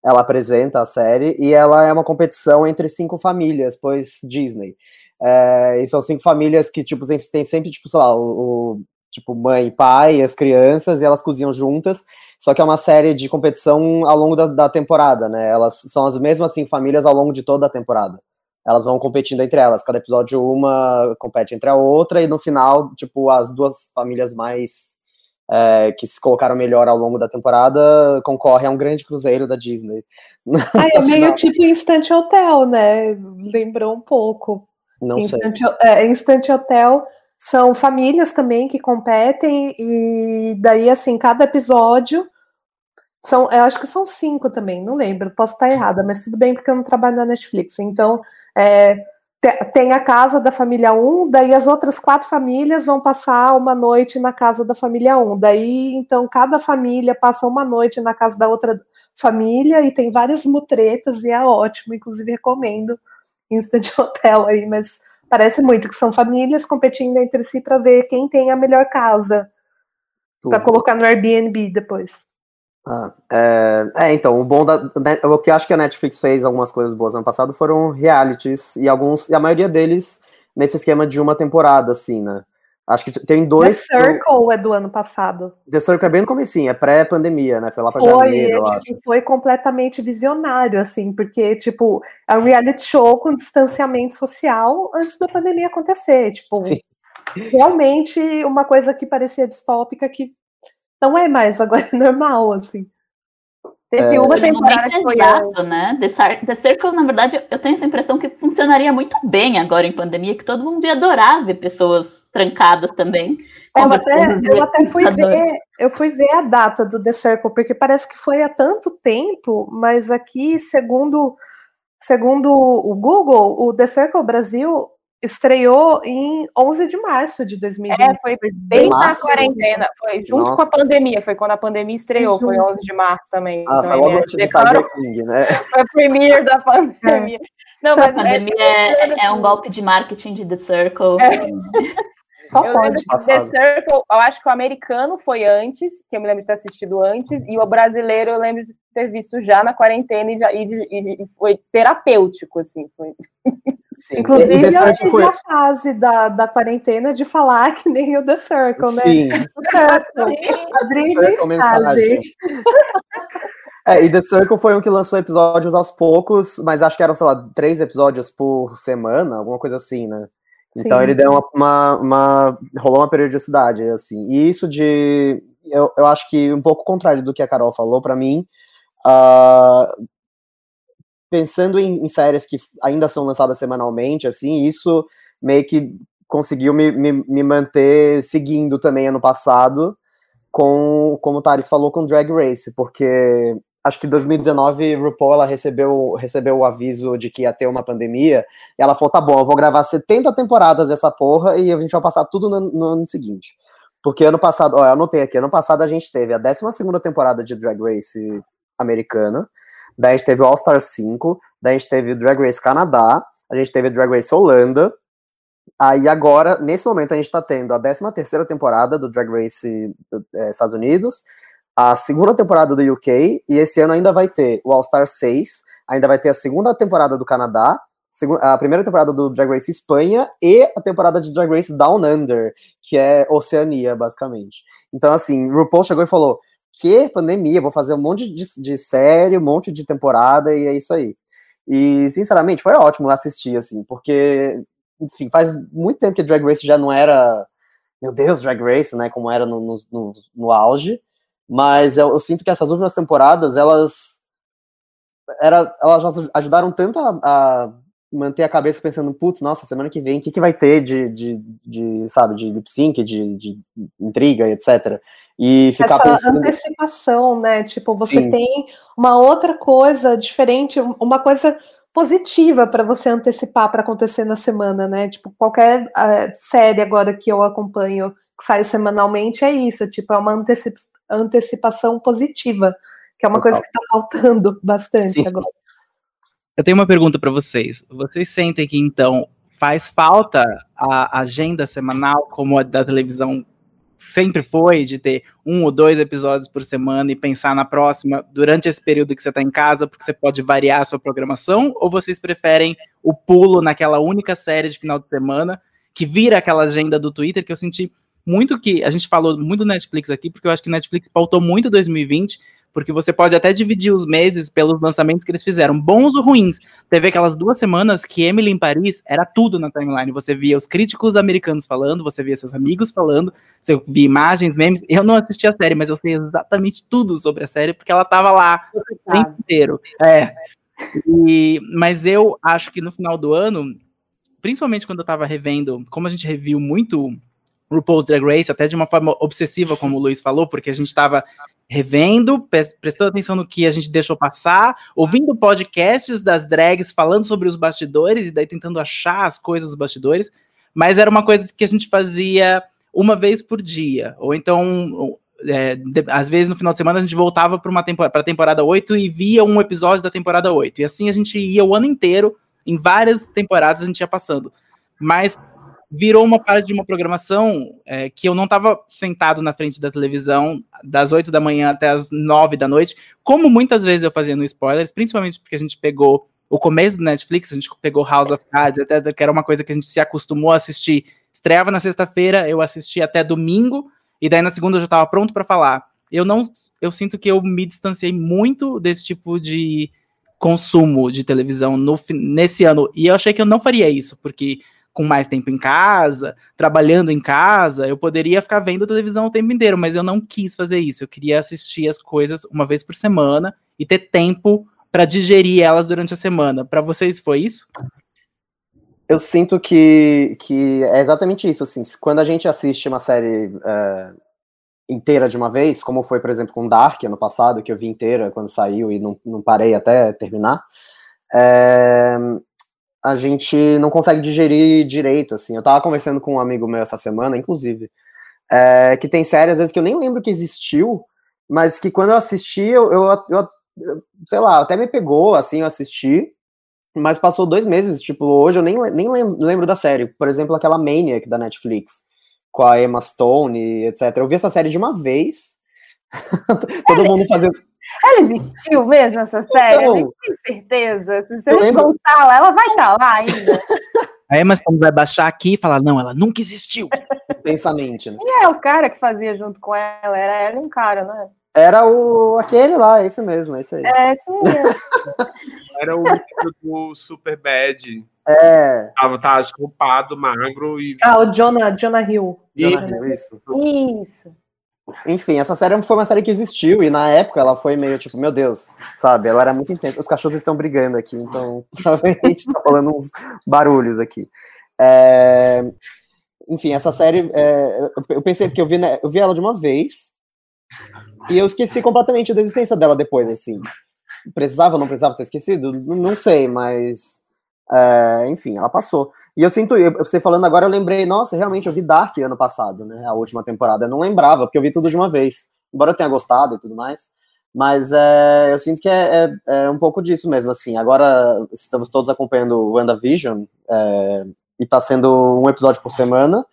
Ela apresenta a série e ela é uma competição entre cinco famílias, pois Disney. É, e são cinco famílias que, tipo, tem sempre, tipo, sei lá, o, o, tipo, mãe e pai, as crianças, e elas cozinham juntas, só que é uma série de competição ao longo da, da temporada, né? Elas são as mesmas cinco famílias ao longo de toda a temporada. Elas vão competindo entre elas, cada episódio uma compete entre a outra, e no final, tipo, as duas famílias mais é, que se colocaram melhor ao longo da temporada concorrem a um grande cruzeiro da Disney. Ah, é meio tipo Instant Hotel, né? Lembrou um pouco. Não Instant, sei. É, Instant Hotel são famílias também que competem, e daí, assim, cada episódio. São, eu acho que são cinco também, não lembro, posso estar errada, mas tudo bem porque eu não trabalho na Netflix. Então, é, tem a casa da família 1, daí as outras quatro famílias vão passar uma noite na casa da família 1. Daí, então, cada família passa uma noite na casa da outra família e tem várias mutretas e é ótimo, inclusive recomendo Instant Hotel aí, mas parece muito que são famílias competindo entre si para ver quem tem a melhor casa para colocar no Airbnb depois. Ah, é, é, então, o bom da. Né, o que eu acho que a Netflix fez algumas coisas boas ano passado foram realities, e alguns, e a maioria deles nesse esquema de uma temporada, assim, né? Acho que tem dois. The Circle é do ano passado. The Circle é bem no comecinho, é pré-pandemia, né? Foi lá pra foi, janeiro, é, tipo, foi completamente visionário, assim, porque, tipo, é um reality show com distanciamento social antes da pandemia acontecer. Tipo, Sim. realmente uma coisa que parecia distópica que não é mais, agora é normal, assim. Teve é, uma temporada que foi exato, né? The, The Circle, na verdade, eu tenho essa impressão que funcionaria muito bem agora em pandemia, que todo mundo ia adorar ver pessoas trancadas também. É, eu até, eu até fui ver, eu fui ver a data do The Circle, porque parece que foi há tanto tempo, mas aqui, segundo, segundo o Google, o The Circle Brasil estreou em 11 de março de 2020. É, foi bem na quarentena, foi junto Nossa. com a pandemia, foi quando a pandemia estreou, junto. foi 11 de março também. Ah, então, foi logo antes de Tiger King, né? Foi a premiere da pandemia. É. Não, mas a pandemia é, é, é, um golpe de marketing de The Circle. É. Só eu pode. The Circle, eu acho que o americano foi antes, que eu me lembro de ter assistido antes, e o brasileiro eu lembro de ter visto já na quarentena e, já, e, e, e foi terapêutico, assim. Foi... Sim. Inclusive, eu tive foi... a fase da, da quarentena de falar que nem o The Circle, né? Sim. O Circle. Abrir mensagem. É, e The Circle foi um que lançou episódios aos poucos, mas acho que eram, sei lá, três episódios por semana, alguma coisa assim, né? Então Sim. ele deu uma, uma, uma, rolou uma periodicidade, assim. E isso de. Eu, eu acho que um pouco contrário do que a Carol falou, para mim. Uh, pensando em, em, séries que ainda são lançadas semanalmente, assim, isso meio que conseguiu me, me, me manter seguindo também ano passado, com, como o Thales falou, com Drag Race, porque acho que 2019 RuPaul ela recebeu, recebeu o aviso de que ia ter uma pandemia, e ela falou: tá bom, eu vou gravar 70 temporadas dessa porra e a gente vai passar tudo no, no ano seguinte. Porque ano passado, ó, eu anotei aqui, ano passado a gente teve a 12 temporada de Drag Race americana, daí a gente teve o All Star 5, daí a gente teve o Drag Race Canadá, a gente teve o Drag Race Holanda, aí agora, nesse momento, a gente tá tendo a 13 temporada do Drag Race é, Estados Unidos, a segunda temporada do UK, e esse ano ainda vai ter o All Star 6, ainda vai ter a segunda temporada do Canadá, a primeira temporada do Drag Race Espanha e a temporada de Drag Race Down Under, que é Oceania, basicamente. Então, assim, RuPaul chegou e falou: que pandemia, vou fazer um monte de, de série, um monte de temporada, e é isso aí. E, sinceramente, foi ótimo assistir, assim, porque, enfim, faz muito tempo que Drag Race já não era, meu Deus, Drag Race, né, como era no, no, no auge, mas eu, eu, sinto que essas últimas temporadas, elas era, elas ajudaram tanto a, a manter a cabeça pensando, putz, nossa, semana que vem, o que, que vai ter de, de, de sabe, de lip sync, de, de intriga, etc. E ficar Essa pensando... antecipação, né? Tipo, você Sim. tem uma outra coisa diferente, uma coisa positiva para você antecipar para acontecer na semana, né? Tipo, qualquer uh, série agora que eu acompanho que sai semanalmente é isso, tipo, é uma antecip antecipação positiva, que é uma Total. coisa que está faltando bastante Sim. agora. Eu tenho uma pergunta para vocês. Vocês sentem que então faz falta a agenda semanal como a da televisão sempre foi, de ter um ou dois episódios por semana e pensar na próxima durante esse período que você está em casa, porque você pode variar a sua programação? Ou vocês preferem o pulo naquela única série de final de semana que vira aquela agenda do Twitter que eu senti muito que a gente falou muito do Netflix aqui, porque eu acho que Netflix pautou muito 2020, porque você pode até dividir os meses pelos lançamentos que eles fizeram, bons ou ruins. Teve aquelas duas semanas que Emily em Paris era tudo na timeline. Você via os críticos americanos falando, você via seus amigos falando, você via imagens, memes. Eu não assisti a série, mas eu sei exatamente tudo sobre a série, porque ela tava lá o tempo inteiro. É. E, mas eu acho que no final do ano, principalmente quando eu tava revendo, como a gente reviu muito RuPaul's Drag Race, até de uma forma obsessiva, como o Luiz falou, porque a gente estava revendo, prestando atenção no que a gente deixou passar, ouvindo podcasts das drags falando sobre os bastidores e daí tentando achar as coisas dos bastidores, mas era uma coisa que a gente fazia uma vez por dia, ou então é, de, às vezes no final de semana a gente voltava para uma temporada, temporada 8 e via um episódio da temporada 8. E assim a gente ia o ano inteiro, em várias temporadas a gente ia passando. Mas virou uma parte de uma programação é, que eu não estava sentado na frente da televisão das 8 da manhã até as 9 da noite, como muitas vezes eu fazia no Spoilers, principalmente porque a gente pegou o começo do Netflix, a gente pegou House of Cards, até que era uma coisa que a gente se acostumou a assistir. Estreava na sexta-feira, eu assisti até domingo, e daí na segunda eu já estava pronto para falar. Eu não, eu sinto que eu me distanciei muito desse tipo de consumo de televisão no, nesse ano, e eu achei que eu não faria isso, porque com mais tempo em casa, trabalhando em casa, eu poderia ficar vendo televisão o tempo inteiro, mas eu não quis fazer isso. Eu queria assistir as coisas uma vez por semana e ter tempo para digerir elas durante a semana. Para vocês foi isso? Eu sinto que, que é exatamente isso. Assim, quando a gente assiste uma série é, inteira de uma vez, como foi, por exemplo, com Dark ano passado, que eu vi inteira quando saiu e não, não parei até terminar, é, a gente não consegue digerir direito, assim. Eu tava conversando com um amigo meu essa semana, inclusive, é, que tem séries, às vezes, que eu nem lembro que existiu, mas que quando eu assisti, eu, eu, eu, eu sei lá, até me pegou, assim, eu assisti, mas passou dois meses, tipo, hoje eu nem, nem lembro da série. Por exemplo, aquela Maniac da Netflix, com a Emma Stone, etc. Eu vi essa série de uma vez, todo mundo fazendo ela existiu mesmo, essa série? Então, a gente tem certeza. Se você lembro... voltar lá, ela vai estar tá lá ainda. A Emma Stone vai baixar aqui e falar, não, ela nunca existiu. Intensamente, né? E é o cara que fazia junto com ela, era ela e um cara, né? Era o aquele lá, esse mesmo, esse aí. É, esse mesmo. era o do Super Bad. É. Tava, tava culpado, magro e. Ah, o Jonah, Jonah Hill. Jonah Hill, isso. Isso. Enfim, essa série foi uma série que existiu e na época ela foi meio tipo, meu Deus, sabe? Ela era muito intensa. Os cachorros estão brigando aqui, então provavelmente tá falando uns barulhos aqui. É... Enfim, essa série, é... eu pensei que eu vi, né, eu vi ela de uma vez e eu esqueci completamente da existência dela depois, assim. Precisava ou não precisava ter esquecido? Não sei, mas é, enfim, ela passou. E eu sinto, você falando agora, eu lembrei, nossa, realmente, eu vi Dark ano passado, né? A última temporada. Eu não lembrava, porque eu vi tudo de uma vez. Embora eu tenha gostado e tudo mais. Mas é, eu sinto que é, é, é, um pouco disso mesmo, assim. Agora estamos todos acompanhando o WandaVision, é, e tá sendo um episódio por semana.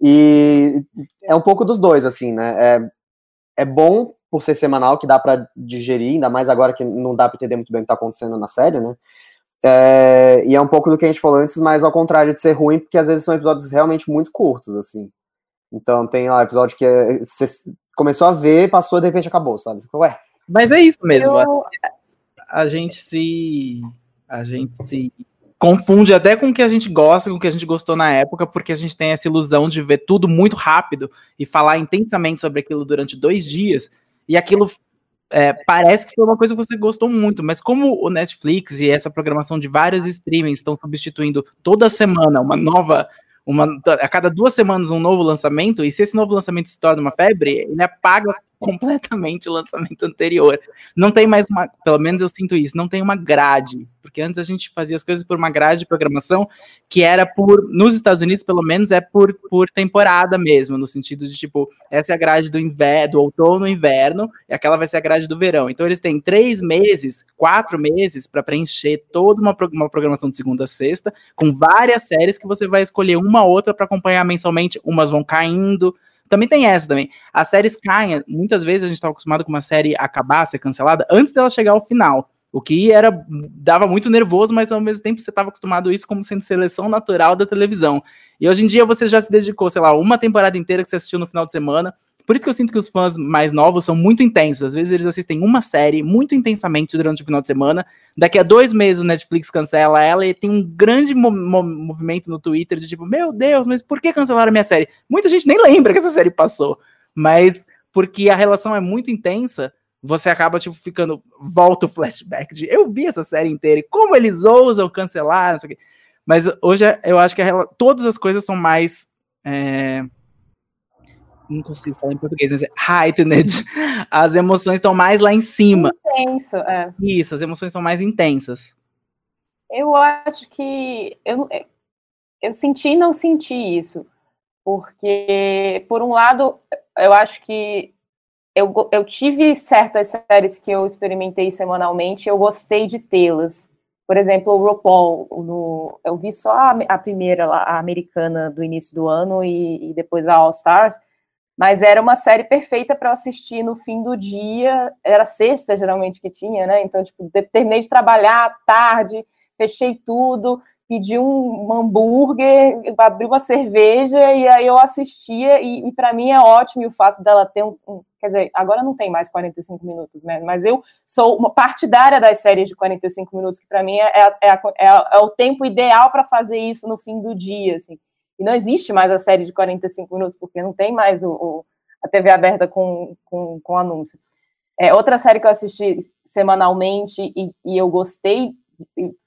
E é um pouco dos dois, assim, né? É, é bom por ser semanal, que dá para digerir, ainda mais agora que não dá pra entender muito bem o que tá acontecendo na série, né? É, e é um pouco do que a gente falou antes, mas ao contrário de ser ruim, porque às vezes são episódios realmente muito curtos, assim. Então tem lá episódio que é, você começou a ver, passou e de repente acabou, sabe? Você ué. Mas é isso mesmo. Eu... A gente se. A gente se confunde até com o que a gente gosta, com o que a gente gostou na época, porque a gente tem essa ilusão de ver tudo muito rápido e falar intensamente sobre aquilo durante dois dias, e aquilo é, parece que foi uma coisa que você gostou muito, mas como o Netflix e essa programação de vários streamings estão substituindo toda semana uma nova, uma, a cada duas semanas um novo lançamento, e se esse novo lançamento se torna uma febre, ele apaga completamente o lançamento anterior. Não tem mais uma, pelo menos eu sinto isso, não tem uma grade, porque antes a gente fazia as coisas por uma grade de programação que era por, nos Estados Unidos pelo menos é por, por temporada mesmo, no sentido de tipo, essa é a grade do inverno, do outono inverno, e aquela vai ser a grade do verão. Então eles têm três meses, quatro meses para preencher toda uma, uma programação de segunda a sexta, com várias séries que você vai escolher uma ou outra para acompanhar mensalmente, umas vão caindo, também tem essa também. As séries caem, muitas vezes a gente estava acostumado com uma série acabar, ser cancelada, antes dela chegar ao final. O que era dava muito nervoso, mas ao mesmo tempo você estava acostumado a isso como sendo seleção natural da televisão. E hoje em dia você já se dedicou, sei lá, uma temporada inteira que você assistiu no final de semana, por isso que eu sinto que os fãs mais novos são muito intensos. Às vezes eles assistem uma série muito intensamente durante o final de semana. Daqui a dois meses o Netflix cancela ela e tem um grande mo mo movimento no Twitter de tipo, meu Deus, mas por que cancelaram a minha série? Muita gente nem lembra que essa série passou. Mas porque a relação é muito intensa, você acaba, tipo, ficando. Volta o flashback de eu vi essa série inteira e como eles ousam cancelar, não sei o quê. Mas hoje eu acho que a, todas as coisas são mais. É, não consigo falar em português, mas é heightened. As emoções estão mais lá em cima. Intenso, é. Isso, as emoções são mais intensas. Eu acho que eu, eu senti e não senti isso. Porque, por um lado, eu acho que eu, eu tive certas séries que eu experimentei semanalmente, eu gostei de tê-las. por exemplo, o RuPaul, no, eu vi só a, a primeira, a americana do início do ano e, e depois a All Stars, mas era uma série perfeita para assistir no fim do dia, era sexta geralmente que tinha, né? Então, tipo, terminei de trabalhar tarde, fechei tudo, pedi um, hambúrguer, abri uma cerveja e aí eu assistia e, e para mim é ótimo e o fato dela ter um, um, quer dizer, agora não tem mais 45 minutos, né? Mas eu sou uma partidária das séries de 45 minutos que para mim é, é, é, é, o tempo ideal para fazer isso no fim do dia, assim. E não existe mais a série de 45 minutos porque não tem mais o, o a TV aberta com, com, com anúncio. É, outra série que eu assisti semanalmente e, e eu gostei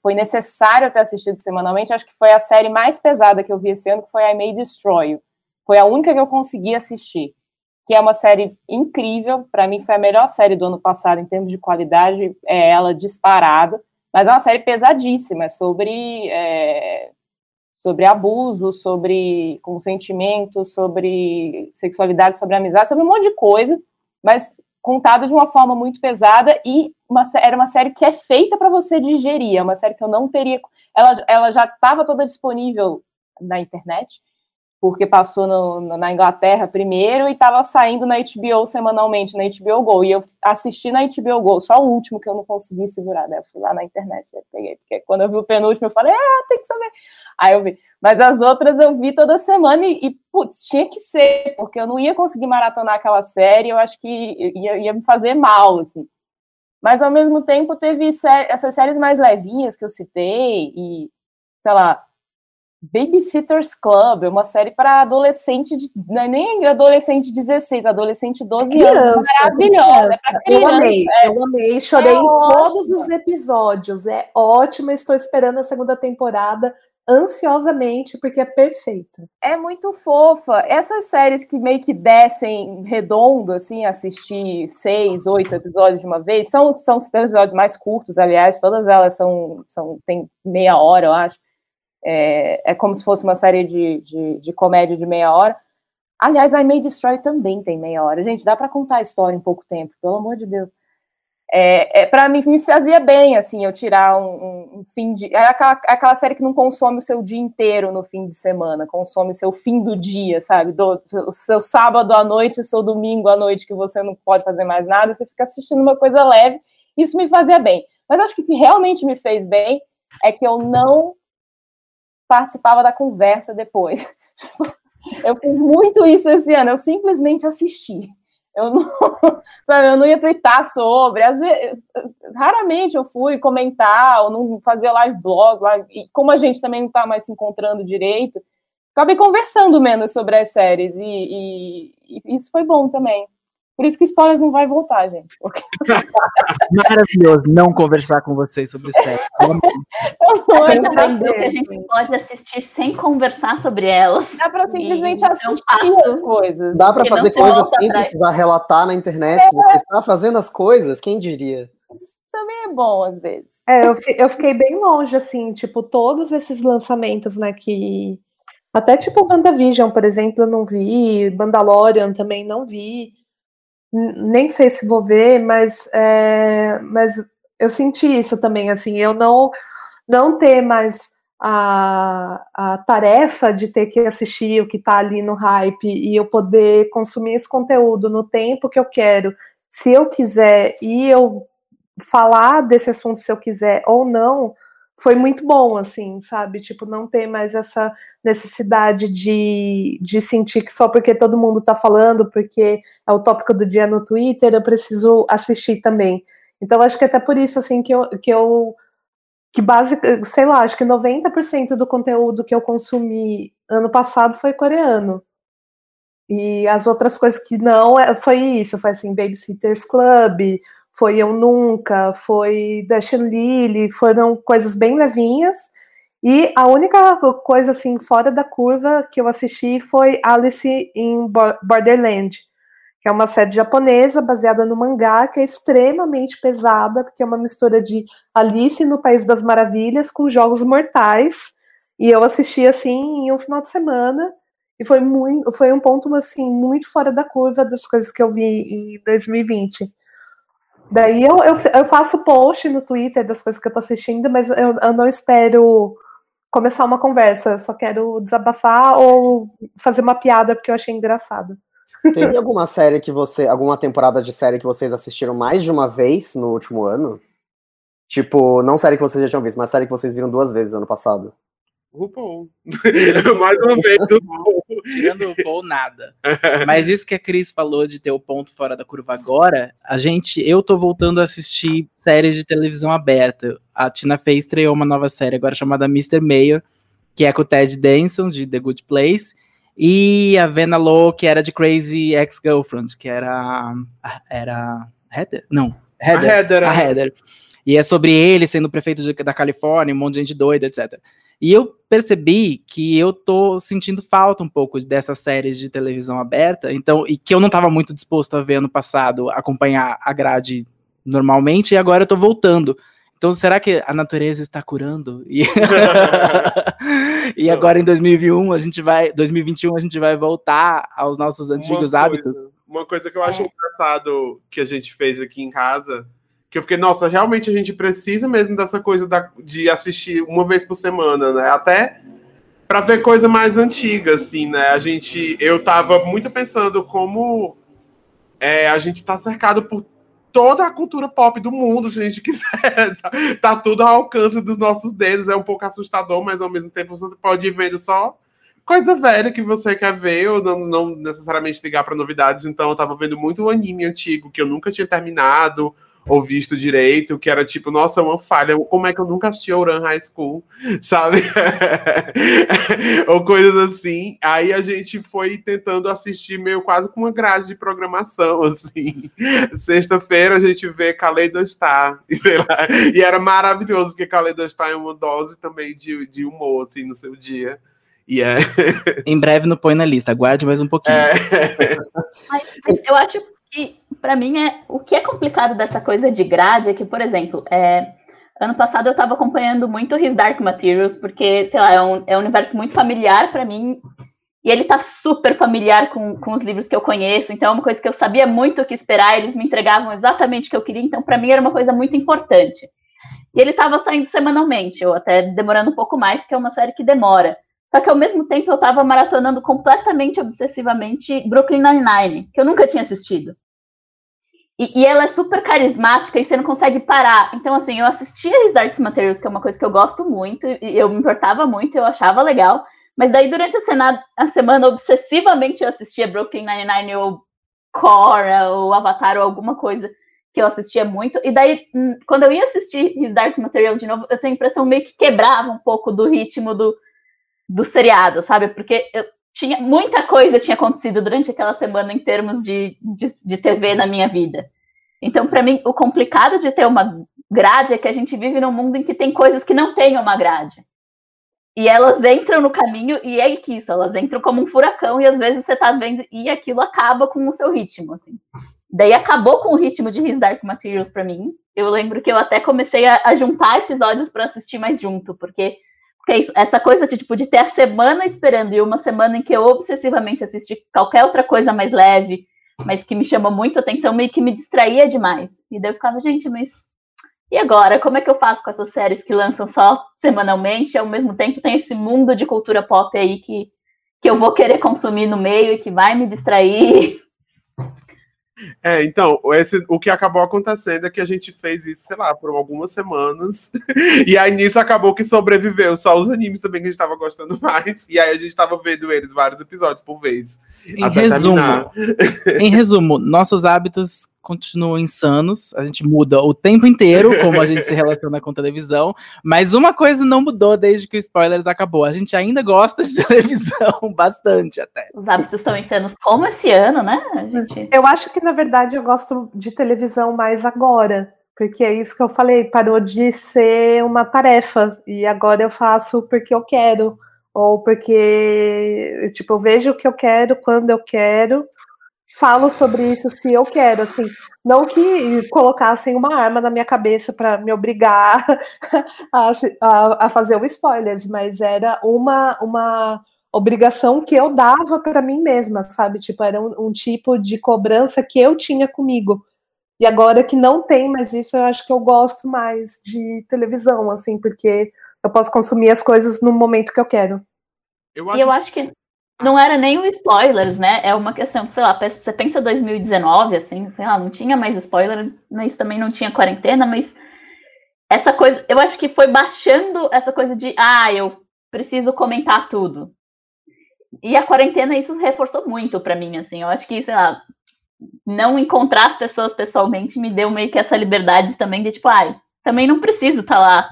foi necessário ter assistido semanalmente, acho que foi a série mais pesada que eu vi esse ano, que foi I May Destroy You. Foi a única que eu consegui assistir, que é uma série incrível, para mim foi a melhor série do ano passado em termos de qualidade, é ela disparada, mas é uma série pesadíssima, é sobre, é, sobre abuso, sobre consentimento, sobre sexualidade, sobre amizade, sobre um monte de coisa, mas contada de uma forma muito pesada e uma, era uma série que é feita para você digerir, é uma série que eu não teria. Ela, ela já estava toda disponível na internet, porque passou no, na Inglaterra primeiro e estava saindo na HBO semanalmente, na HBO Go. E eu assisti na HBO Go, só o último que eu não consegui segurar, né? Eu fui lá na internet, peguei, porque quando eu vi o penúltimo, eu falei, ah, tem que saber. Aí eu vi. Mas as outras eu vi toda semana e, e putz, tinha que ser, porque eu não ia conseguir maratonar aquela série, eu acho que ia, ia me fazer mal, assim. Mas ao mesmo tempo teve sé essas séries mais levinhas que eu citei, e, sei lá, Babysitter's Club, é uma série para adolescente, de, não é nem adolescente de 16, adolescente de 12 criança, anos. Maravilhosa. É criança, eu amei, é. eu amei, chorei é em todos os episódios. É ótima, estou esperando a segunda temporada ansiosamente, porque é perfeita. É muito fofa. Essas séries que meio que descem redondo, assim, assistir seis, oito episódios de uma vez, são, são episódios mais curtos, aliás, todas elas são, são tem meia hora, eu acho é, é como se fosse uma série de, de, de comédia de meia hora. Aliás, I May Destroy também tem meia hora. Gente, dá para contar a história em pouco tempo, pelo amor de Deus. É, é para mim, me fazia bem, assim, eu tirar um, um, um fim de... É aquela, é aquela, série que não consome o seu dia inteiro no fim de semana, consome o seu fim do dia, sabe? Do, o seu sábado à noite, o seu domingo à noite, que você não pode fazer mais nada, você fica assistindo uma coisa leve, isso me fazia bem. Mas acho que o que realmente me fez bem é que eu não participava da conversa depois. Eu fiz muito isso esse ano, eu simplesmente assisti. Eu não, sabe, eu não ia twittar sobre, às vezes, raramente eu fui comentar, ou não fazia live blog, live, e como a gente também não está mais se encontrando direito, acabei conversando menos sobre as séries, e, e, e isso foi bom também. Por isso que spoilers não vai voltar, gente. Maravilhoso não conversar com vocês sobre séries. a gente aprendeu que a gente pode assistir sem conversar sobre elas. Dá para simplesmente assistir as coisas. Dá para fazer coisas sem precisar relatar na internet é. você está fazendo as coisas, quem diria? Isso também é bom, às vezes. É, eu, eu fiquei bem longe, assim, tipo, todos esses lançamentos, né, que... Até tipo WandaVision, por exemplo, eu não vi, Mandalorian também não vi nem sei se vou ver, mas, é, mas eu senti isso também, assim, eu não, não ter mais a, a tarefa de ter que assistir o que está ali no hype e eu poder consumir esse conteúdo no tempo que eu quero, se eu quiser, e eu falar desse assunto se eu quiser ou não, foi muito bom, assim, sabe? Tipo, não ter mais essa necessidade de, de sentir que só porque todo mundo tá falando, porque é o tópico do dia no Twitter, eu preciso assistir também. Então, acho que até por isso, assim, que eu, que eu que base, sei lá, acho que 90% do conteúdo que eu consumi ano passado foi coreano. E as outras coisas que não, é, foi isso, foi assim, Babysitters Club, foi Eu Nunca, foi Dash Lily, foram coisas bem levinhas. E a única coisa assim fora da curva que eu assisti foi Alice in Borderland, que é uma série japonesa baseada no mangá que é extremamente pesada, porque é uma mistura de Alice no País das Maravilhas com jogos mortais. E eu assisti assim em um final de semana e foi muito, foi um ponto assim muito fora da curva das coisas que eu vi em 2020. Daí eu, eu, eu, faço post no Twitter das coisas que eu tô assistindo, mas eu, eu não espero começar uma conversa, eu só quero desabafar ou fazer uma piada porque eu achei engraçado. Teve alguma série que você. alguma temporada de série que vocês assistiram mais de uma vez no último ano? Tipo, não série que vocês já tinham visto, mas série que vocês viram duas vezes ano passado. RuPaul. Mais uma vez, RuPaul. Tirando o RuPaul, nada. Mas isso que a Cris falou de ter o ponto fora da curva agora, a gente, eu tô voltando a assistir séries de televisão aberta. A Tina Fey estreou uma nova série agora chamada Mr. Mayor, que é com o Ted Danson, de The Good Place, e a Vena Lowe, que era de Crazy Ex-Girlfriend, que era. Era. Heather? Não. Heather. A Heather. A é. Heather. E é sobre ele sendo prefeito de, da Califórnia, um monte de gente doida, etc. E eu percebi que eu tô sentindo falta um pouco dessas séries de televisão aberta, então, e que eu não estava muito disposto a ver ano passado, acompanhar a grade normalmente, e agora eu tô voltando. Então, será que a natureza está curando? E, e agora em 2021 a gente vai, 2021 a gente vai voltar aos nossos antigos uma hábitos? Coisa, uma coisa que eu acho é. engraçado que a gente fez aqui em casa que eu fiquei, nossa, realmente a gente precisa mesmo dessa coisa da, de assistir uma vez por semana, né? Até para ver coisa mais antiga, assim, né? A gente, eu tava muito pensando como é, a gente tá cercado por toda a cultura pop do mundo, se a gente quiser. tá tudo ao alcance dos nossos dedos. É um pouco assustador, mas ao mesmo tempo você pode ir vendo só coisa velha que você quer ver, ou não, não necessariamente ligar para novidades. Então eu tava vendo muito anime antigo que eu nunca tinha terminado ou visto direito, que era tipo, nossa, uma falha, como é que eu nunca assisti Oran High School, sabe? ou coisas assim. Aí a gente foi tentando assistir meio quase com uma grade de programação, assim. Sexta-feira a gente vê Kaleido Star, e era maravilhoso, porque Kaleido Star é uma dose também de, de humor, assim, no seu dia. E é... em breve não põe na lista, aguarde mais um pouquinho. É... mas, mas eu acho que para mim é o que é complicado dessa coisa de grade é que, por exemplo, é, ano passado eu estava acompanhando muito His Dark Materials, porque, sei lá, é um, é um universo muito familiar para mim. E ele tá super familiar com, com os livros que eu conheço, então é uma coisa que eu sabia muito o que esperar, eles me entregavam exatamente o que eu queria, então para mim era uma coisa muito importante. E ele estava saindo semanalmente, ou até demorando um pouco mais, porque é uma série que demora. Só que ao mesmo tempo eu estava maratonando completamente, obsessivamente Brooklyn Nine-Nine, que eu nunca tinha assistido. E, e, ela é super carismática e você não consegue parar. Então, assim, eu assistia His Dark Materials, que é uma coisa que eu gosto muito, e eu me importava muito, eu achava legal. Mas daí, durante a, cena, a semana, obsessivamente eu assistia Brooklyn Nine-Nine ou Cora ou Avatar ou alguma coisa que eu assistia muito. E daí, hum, quando eu ia assistir His Dark Material de novo, eu tenho a impressão meio que quebrava um pouco do ritmo do, do seriado, sabe? Porque eu, tinha muita coisa tinha acontecido durante aquela semana em termos de, de, de TV na minha vida. Então, para mim, o complicado de ter uma grade é que a gente vive num mundo em que tem coisas que não têm uma grade. E elas entram no caminho e é que isso, elas entram como um furacão e às vezes você tá vendo e aquilo acaba com o seu ritmo, assim. Daí acabou com o ritmo de His Dark Materials para mim. Eu lembro que eu até comecei a, a juntar episódios para assistir mais junto, porque que é essa coisa de, tipo, de ter a semana esperando e uma semana em que eu obsessivamente assisti qualquer outra coisa mais leve, mas que me chamou muito atenção, meio que me distraía demais. E daí eu ficava, gente, mas e agora? Como é que eu faço com essas séries que lançam só semanalmente e ao mesmo tempo tem esse mundo de cultura pop aí que, que eu vou querer consumir no meio e que vai me distrair? É, então, esse, o que acabou acontecendo é que a gente fez isso, sei lá, por algumas semanas. e aí nisso acabou que sobreviveu só os animes também que a gente tava gostando mais. E aí a gente tava vendo eles vários episódios por vez. Em resumo, em resumo, nossos hábitos continuam insanos, a gente muda o tempo inteiro como a gente se relaciona com televisão, mas uma coisa não mudou desde que o Spoilers acabou. A gente ainda gosta de televisão bastante até. Os hábitos estão insanos como esse ano, né? Gente... Eu acho que na verdade eu gosto de televisão mais agora. Porque é isso que eu falei, parou de ser uma tarefa. E agora eu faço porque eu quero ou porque tipo eu vejo o que eu quero quando eu quero, falo sobre isso se eu quero, assim, não que colocassem uma arma na minha cabeça para me obrigar a, a, a, fazer o spoilers, mas era uma uma obrigação que eu dava para mim mesma, sabe? Tipo, era um, um tipo de cobrança que eu tinha comigo. E agora que não tem mais isso, eu acho que eu gosto mais de televisão, assim, porque eu posso consumir as coisas no momento que eu quero. Eu E eu acho que não era nem o spoilers, né? É uma questão, que, sei lá, você pensa 2019, assim, sei lá, não tinha mais spoiler, mas também não tinha quarentena, mas essa coisa, eu acho que foi baixando essa coisa de, ah, eu preciso comentar tudo. E a quarentena isso reforçou muito pra mim, assim. Eu acho que, sei lá, não encontrar as pessoas pessoalmente me deu meio que essa liberdade também de tipo, ai, também não preciso estar lá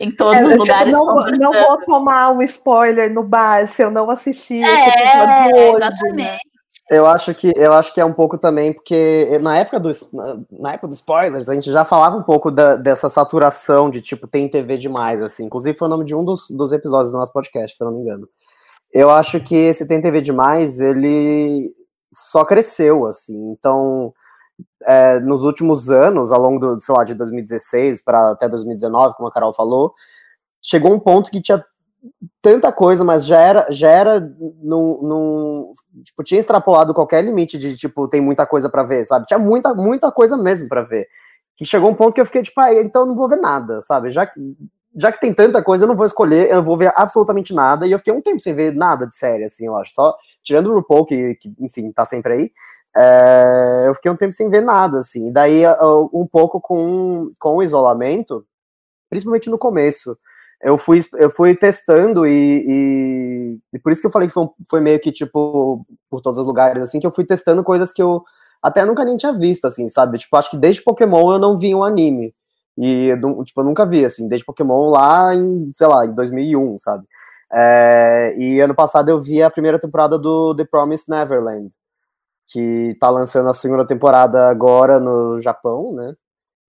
em todos É, os tipo, lugares. não, vou- não conversando. vou tomar um spoiler no bar se eu não assistir esse É, episódio hoje. né? exatamente. Eu acho que eu acho que é um pouco também porque na época dos na- na época dos spoilers a gente já falava um pouco da- dessa saturação de tipo tem TV demais assim. Inclusive foi o nome de um dos, dos episódios do nosso podcast, se eu não me engano. Eu acho que esse tem TV demais ele só cresceu assim. Então é, nos últimos anos, ao longo do, sei lá, de 2016 para até 2019, como a Carol falou, chegou um ponto que tinha tanta coisa, mas já era, já era num, num- tipo, tinha extrapolado qualquer limite de, tipo, tem muita coisa pra ver, sabe? Tinha muita, muita coisa mesmo pra ver. Que chegou um ponto que eu fiquei, tipo, ah, então não vou ver nada, sabe? Já que, já que tem tanta coisa, eu não vou escolher, eu vou ver absolutamente nada, e eu fiquei um tempo sem ver nada de série, assim, eu acho. Só, tirando o RuPaul, que, que enfim, tá sempre aí, é, eu fiquei um tempo sem ver nada, assim. Daí, um pouco com, com o isolamento, principalmente no começo, eu fui, eu fui testando e, e, e por isso que eu falei que foi, foi meio que, tipo, por todos os lugares, assim, que eu fui testando coisas que eu até nunca nem tinha visto, assim, sabe? Tipo, acho que desde Pokémon eu não vi um anime. E, tipo, eu nunca vi, assim, desde Pokémon lá em, sei lá, em 2001, sabe? É, e ano passado eu vi a primeira temporada do The Promised Neverland, que tá lançando a segunda temporada agora no Japão, né?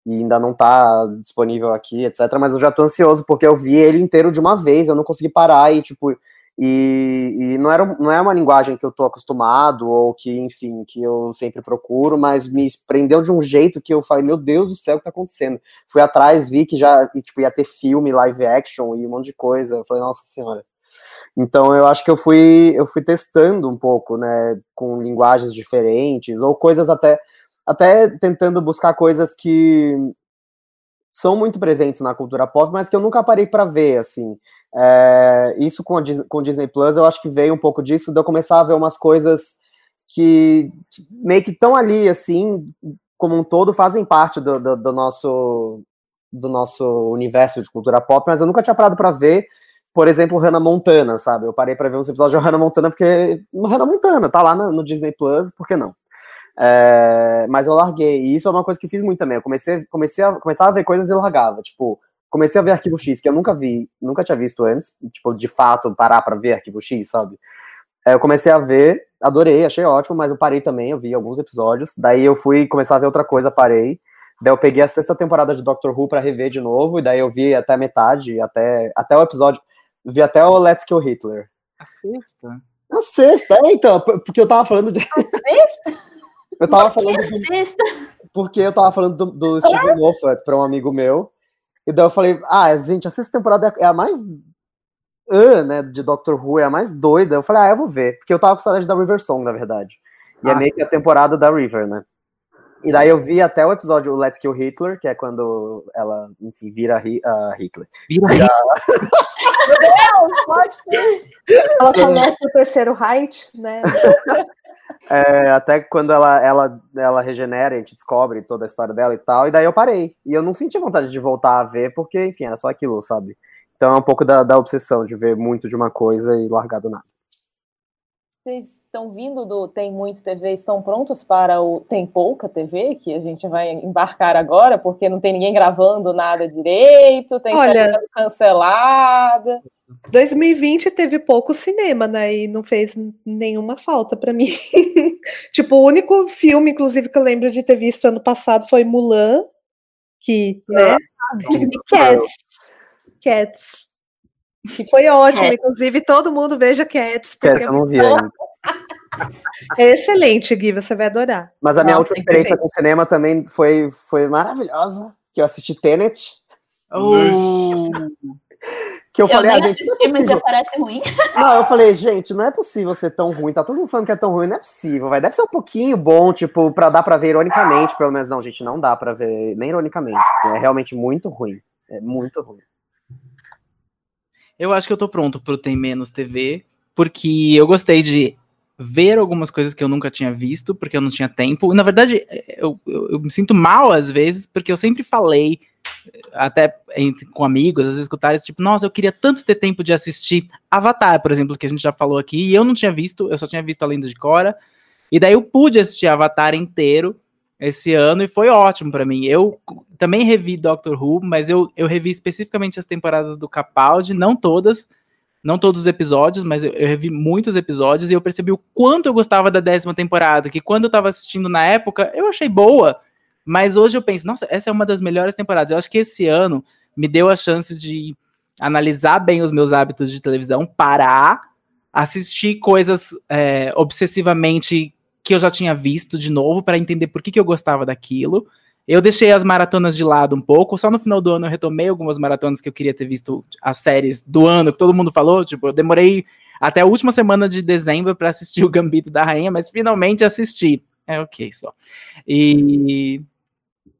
e ainda não tá disponível aqui, etc. Mas eu já tô ansioso, porque eu vi ele inteiro de uma vez, eu não consegui parar e, tipo, e, e não, era, não é uma linguagem que eu tô acostumado, ou que, enfim, que eu sempre procuro, mas me prendeu de um jeito que eu falei, meu Deus do céu, o que tá acontecendo? Fui atrás, vi que já, tipo, ia ter filme, live action e um monte de coisa, eu falei, nossa senhora. Então eu acho que eu fui, eu fui testando um pouco, né, com linguagens diferentes, ou coisas até até tentando buscar coisas que são muito presentes na cultura pop, mas que eu nunca parei para ver, assim. É, isso com, a, com o Disney Plus, eu acho que veio um pouco disso, de eu começar a ver umas coisas que que meio que estão ali, assim, como um todo, fazem parte do, do, do nosso do nosso universo de cultura pop, mas eu nunca tinha parado para ver, por exemplo, Hannah Montana, sabe? Eu parei para ver uns episódios de Hannah Montana porque Hannah Montana tá lá no, Disney Plus, por que não? É, mas eu larguei. E isso é uma coisa que fiz muito também. Eu comecei, comecei a, começava a ver coisas e largava. Tipo, comecei a ver Arquivo X, que eu nunca vi, nunca tinha visto antes. Tipo, de fato, parar pra ver Arquivo X, sabe? É, eu comecei a ver, adorei, achei ótimo, mas eu parei também, eu vi alguns episódios. Daí eu fui começar a ver outra coisa, parei. Daí eu peguei a sexta temporada de Doctor Who pra rever de novo, e daí eu vi até a metade, até, até o episódio. Vi até o Let's Kill Hitler. A sexta? A sexta, é, então, porque eu tava falando de. Eu tava falando de Sexta. porque eu tava falando do, do Steven Moffat pra um amigo meu. E daí eu falei, ah, gente, a sexta temporada é a mais. ah, né, de Doctor Who, é a mais doida. Eu falei, ah, eu vou ver. Porque eu tava com saudade da River Song, na verdade. E é Ah, meio que a temporada da River, né? E daí eu vi até o episódio Let's Kill Hitler, que é quando ela, enfim, vira Hi- ah, Hitler. Vira Ela começa o terceiro height, né? É, até quando ela, ela, ela regenera, a gente descobre toda a história dela e tal, e daí eu parei. E eu não senti vontade de voltar a ver, porque, enfim, era só aquilo, sabe? Então é um pouco da, da obsessão de ver muito de uma coisa e largar do nada. Vocês estão vindo do Tem Muito TV, estão prontos para o Tem Pouca TV, que a gente vai embarcar agora, porque não tem ninguém gravando nada direito, tem Olha- cancelada. 2020 teve pouco cinema, né? E não fez nenhuma falta pra mim. tipo, o único filme, inclusive, que eu lembro de ter visto ano passado foi Mulan, que, né? E Cats. Cats. Que foi ótimo, Cats. inclusive todo mundo veja Cats, porque Essa eu não vi ainda. é excelente, Gui, você vai adorar. Mas a minha Nossa, última experiência com cinema também foi, foi maravilhosa, que eu assisti Tenet, Oh, Que eu, Eu falei, ah, gente, não é mas já possível. parece ruim. Não, eu falei, gente, não é possível ser tão ruim. Tá todo mundo falando que é tão ruim, não é possível, vai. Deve ser um pouquinho bom, tipo, pra dar pra ver ironicamente, pelo menos. Não, gente, não dá pra ver nem ironicamente. assim, é realmente muito ruim. É muito ruim. Eu acho que eu tô pronto pro Tem Menos TV, porque eu gostei de ver algumas coisas que eu nunca tinha visto, porque eu não tinha tempo. Na verdade, eu, eu, eu me sinto mal às vezes, porque eu sempre falei, até entre- com amigos, às vezes com o Thales, tipo, nossa, eu queria tanto ter tempo de assistir Avatar, por exemplo, que a gente já falou aqui, e eu não tinha visto, eu só tinha visto a Lenda de Korra, e daí eu pude assistir Avatar inteiro esse ano e foi ótimo pra mim. Eu também revi Doctor Who, mas eu, eu revi especificamente as temporadas do Capaldi, não todas, não todos os episódios, mas eu, eu revi muitos episódios e eu percebi o quanto eu gostava da décima temporada, que quando eu tava assistindo na época, eu achei boa, mas hoje eu penso, nossa, essa é uma das melhores temporadas. Eu acho que esse ano me deu a chance de analisar bem os meus hábitos de televisão, parar, assistir coisas é, obsessivamente que eu já tinha visto de novo para entender por que, que eu gostava daquilo. Eu deixei as maratonas de lado um pouco, só no final do ano eu retomei algumas maratonas que eu queria ter visto as séries do ano, que todo mundo falou, tipo, eu demorei até a última semana de dezembro para assistir o Gambito da Rainha, mas finalmente assisti. É ok só. E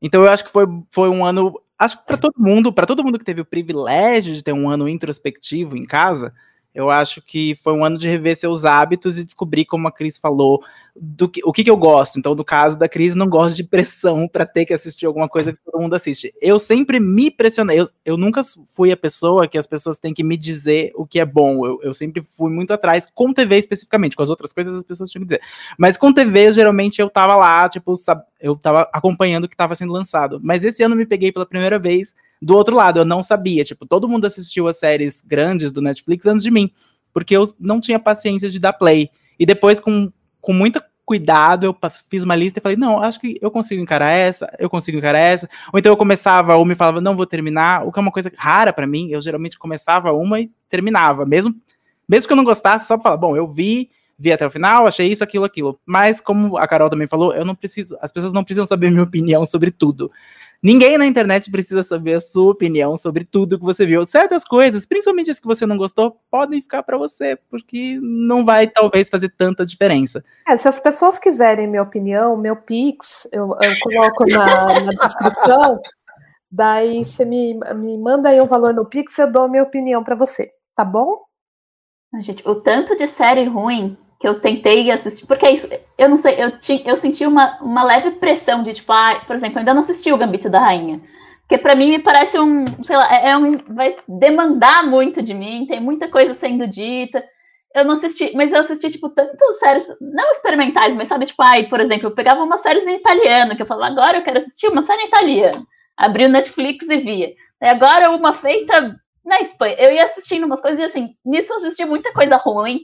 então eu acho que foi, foi um ano, acho que para todo mundo, para todo mundo que teve o privilégio de ter um ano introspectivo em casa, eu acho que foi um ano de rever seus hábitos e descobrir, como a Cris falou, do que, o que, que eu gosto. Então, no caso da Cris, não gosto de pressão para ter que assistir alguma coisa que todo mundo assiste. Eu sempre me pressionei. Eu, eu nunca fui a pessoa que as pessoas têm que me dizer o que é bom. Eu, eu sempre fui muito atrás, com TV especificamente. Com as outras coisas, as pessoas tinham que dizer. Mas com TV, geralmente, eu tava lá, tipo, eu tava acompanhando o que tava sendo lançado. Mas esse ano me peguei pela primeira vez do outro lado, eu não sabia. Tipo, todo mundo assistiu as séries grandes do Netflix antes de mim, porque eu não tinha paciência de dar play. E depois, com, com muita cuidado, eu fiz uma lista e falei, não, acho que eu consigo encarar essa, eu consigo encarar essa. Ou então eu começava, ou me falava, não vou terminar, o que é uma coisa rara pra mim. Eu geralmente começava uma e terminava, mesmo, mesmo que eu não gostasse, só falar, bom, eu vi, vi até o final, achei isso, aquilo, aquilo. Mas, como a Carol também falou, eu não preciso, as pessoas não precisam saber minha opinião sobre tudo. Ninguém na internet precisa saber a sua opinião sobre tudo que você viu. Certas coisas, principalmente as que você não gostou, podem ficar pra você, porque não vai talvez fazer tanta diferença. É, se as pessoas quiserem minha opinião, meu Pix, eu, eu coloco na, na descrição. Daí você me, me manda aí um valor no Pix, eu dou a minha opinião para você, tá bom? Gente, o tanto de série ruim que eu tentei assistir, porque é isso, eu não sei, eu, ti- eu senti uma, uma leve pressão de tipo, ah, por exemplo, eu ainda não assisti o Gambito da Rainha. Porque pra mim me parece um, sei lá, é, é um, vai demandar muito de mim, tem muita coisa sendo dita. Eu não assisti, mas eu assisti, tipo, tantos séries, não experimentais, mas sabe, tipo, ai, por exemplo, eu pegava uma série em italiano, que eu falava, agora eu quero assistir uma série em italiano. Abri o Netflix e via. E agora uma feita na Espanha. Eu ia assistindo umas coisas e assim, nisso eu assisti muita coisa ruim,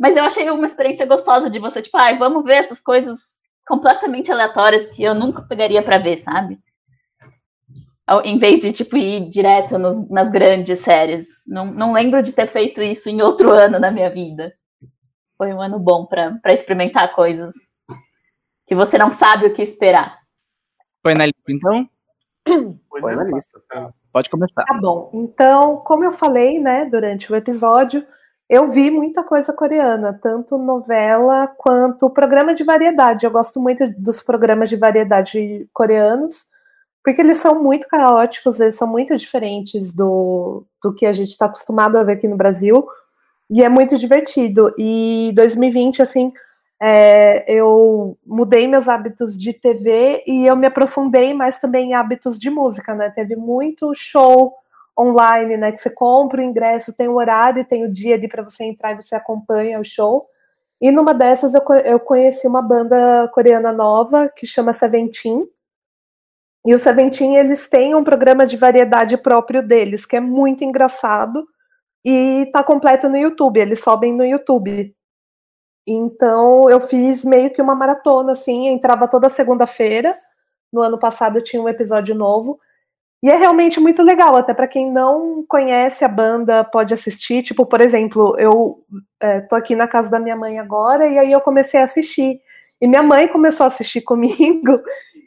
mas eu achei uma experiência gostosa de você, tipo, ai, vamos ver essas coisas completamente aleatórias que eu nunca pegaria pra ver, sabe? Em vez de, tipo, ir direto nos- nas grandes séries. Não, não lembro de ter feito isso em outro ano na minha vida. Foi um ano bom pra pra experimentar coisas que você não sabe o que esperar. Foi na lista, então? É, na lista. Pode começar. Tá bom. Então, como eu falei, né, durante o episódio, eu vi muita coisa coreana, tanto novela quanto programa de variedade. Eu gosto muito dos programas de variedade coreanos, porque eles são muito caóticos, eles são muito diferentes do, do que a gente está acostumado a ver aqui no Brasil, e é muito divertido. E 2020, assim, é, eu mudei meus hábitos de TV e eu me aprofundei mais também em hábitos de música, né? Teve muito show online, né? Que você compra o ingresso, tem o horário, tem o dia ali para você entrar e você acompanha o show. E numa dessas eu, eu conheci uma banda coreana nova que chama Seventeen. E o Seventeen, eles têm um programa de variedade próprio deles, que é muito engraçado e tá completo no YouTube, eles sobem no YouTube. Então eu fiz meio que uma maratona, assim, entrava toda segunda-feira. No ano passado tinha um episódio novo. E é realmente muito legal, até para quem não conhece a banda pode assistir. Tipo, por exemplo, eu é, tô aqui na casa da minha mãe agora e aí eu comecei a assistir. E minha mãe começou a assistir comigo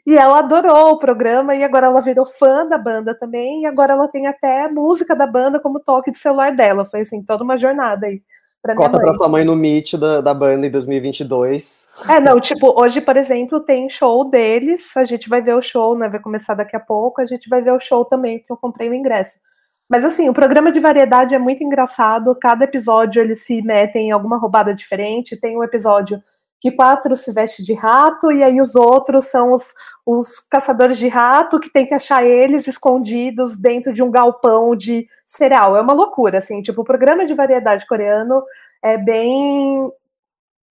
E ela adorou o programa e agora ela virou fã da banda também. E agora ela tem até música da banda como toque de celular dela. Foi assim, toda uma jornada aí. Pra Conta pra sua mãe no Meet da, da banda em 2022. É, não, tipo, hoje, por exemplo, tem show deles. A gente vai ver o show, né? Vai começar daqui a pouco. A gente vai ver o show também, porque eu comprei o ingresso. Mas assim, o programa de variedade é muito engraçado. Cada episódio eles se metem em alguma roubada diferente. Tem um episódio que quatro se veste de rato, e aí os outros são os, os caçadores de rato que tem que achar eles escondidos dentro de um galpão de cereal. É uma loucura, assim, tipo, o programa de variedade coreano é bem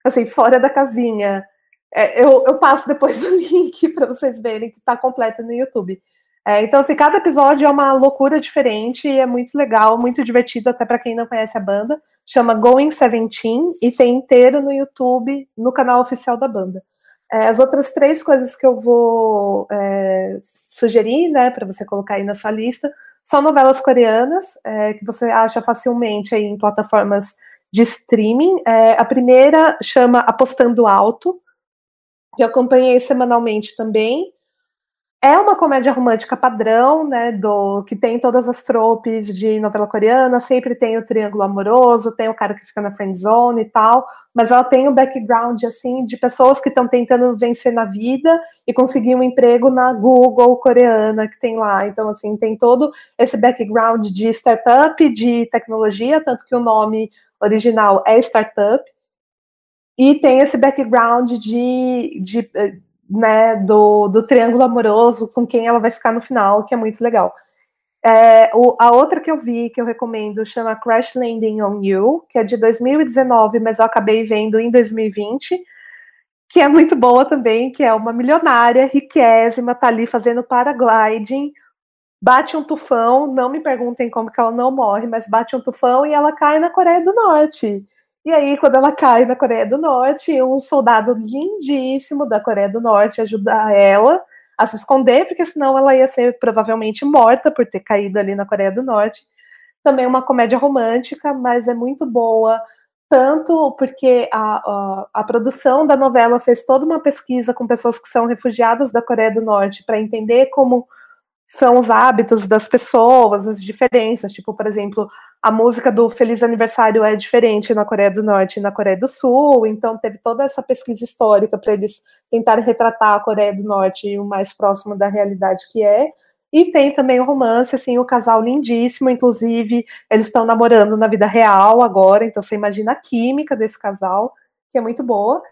assim, fora da casinha. É, eu, eu passo depois o link para vocês verem que está completo no YouTube. É, então, assim, cada episódio é uma loucura diferente e é muito legal, muito divertido, até para quem não conhece a banda. Chama Going Seventeen e tem inteiro no YouTube, no canal oficial da banda. É, as outras três coisas que eu vou é, sugerir, né, para você colocar aí na sua lista, são novelas coreanas, é, que você acha facilmente aí em plataformas de streaming. É, a primeira chama Apostando Alto, que eu acompanhei semanalmente também. É uma comédia romântica padrão, né, do que tem todas as tropes de novela coreana, sempre tem o triângulo amoroso, tem o cara que fica na friend zone e tal, mas ela tem o background assim de pessoas que estão tentando vencer na vida e conseguir um emprego na Google coreana que tem lá. Então assim, tem todo esse background de startup, de tecnologia, tanto que o nome original é startup. E tem esse background de, de né, do, do triângulo amoroso com quem ela vai ficar no final, que é muito legal. É, o, a outra que eu vi, que eu recomendo, chama Crash Landing on You, que é de 2019, mas eu acabei vendo em 2020, que é muito boa também, que é uma milionária, riquésima, tá ali fazendo paragliding, bate um tufão, não me perguntem como que ela não morre, mas bate um tufão e ela cai na Coreia do Norte. E aí, quando ela cai na Coreia do Norte, um soldado lindíssimo da Coreia do Norte ajuda ela a se esconder, porque senão ela ia ser provavelmente morta por ter caído ali na Coreia do Norte. Também uma comédia romântica, mas é muito boa, tanto porque a, a, a produção da novela fez toda uma pesquisa com pessoas que são refugiadas da Coreia do Norte para entender como são os hábitos das pessoas, as diferenças. Tipo, por exemplo, a música do Feliz Aniversário é diferente na Coreia do Norte e na Coreia do Sul, então teve toda essa pesquisa histórica para eles tentarem retratar a Coreia do Norte o mais próximo da realidade que é. E tem também o romance, assim, o casal lindíssimo, inclusive eles estão namorando na vida real agora, então você imagina a química desse casal, que é muito boa.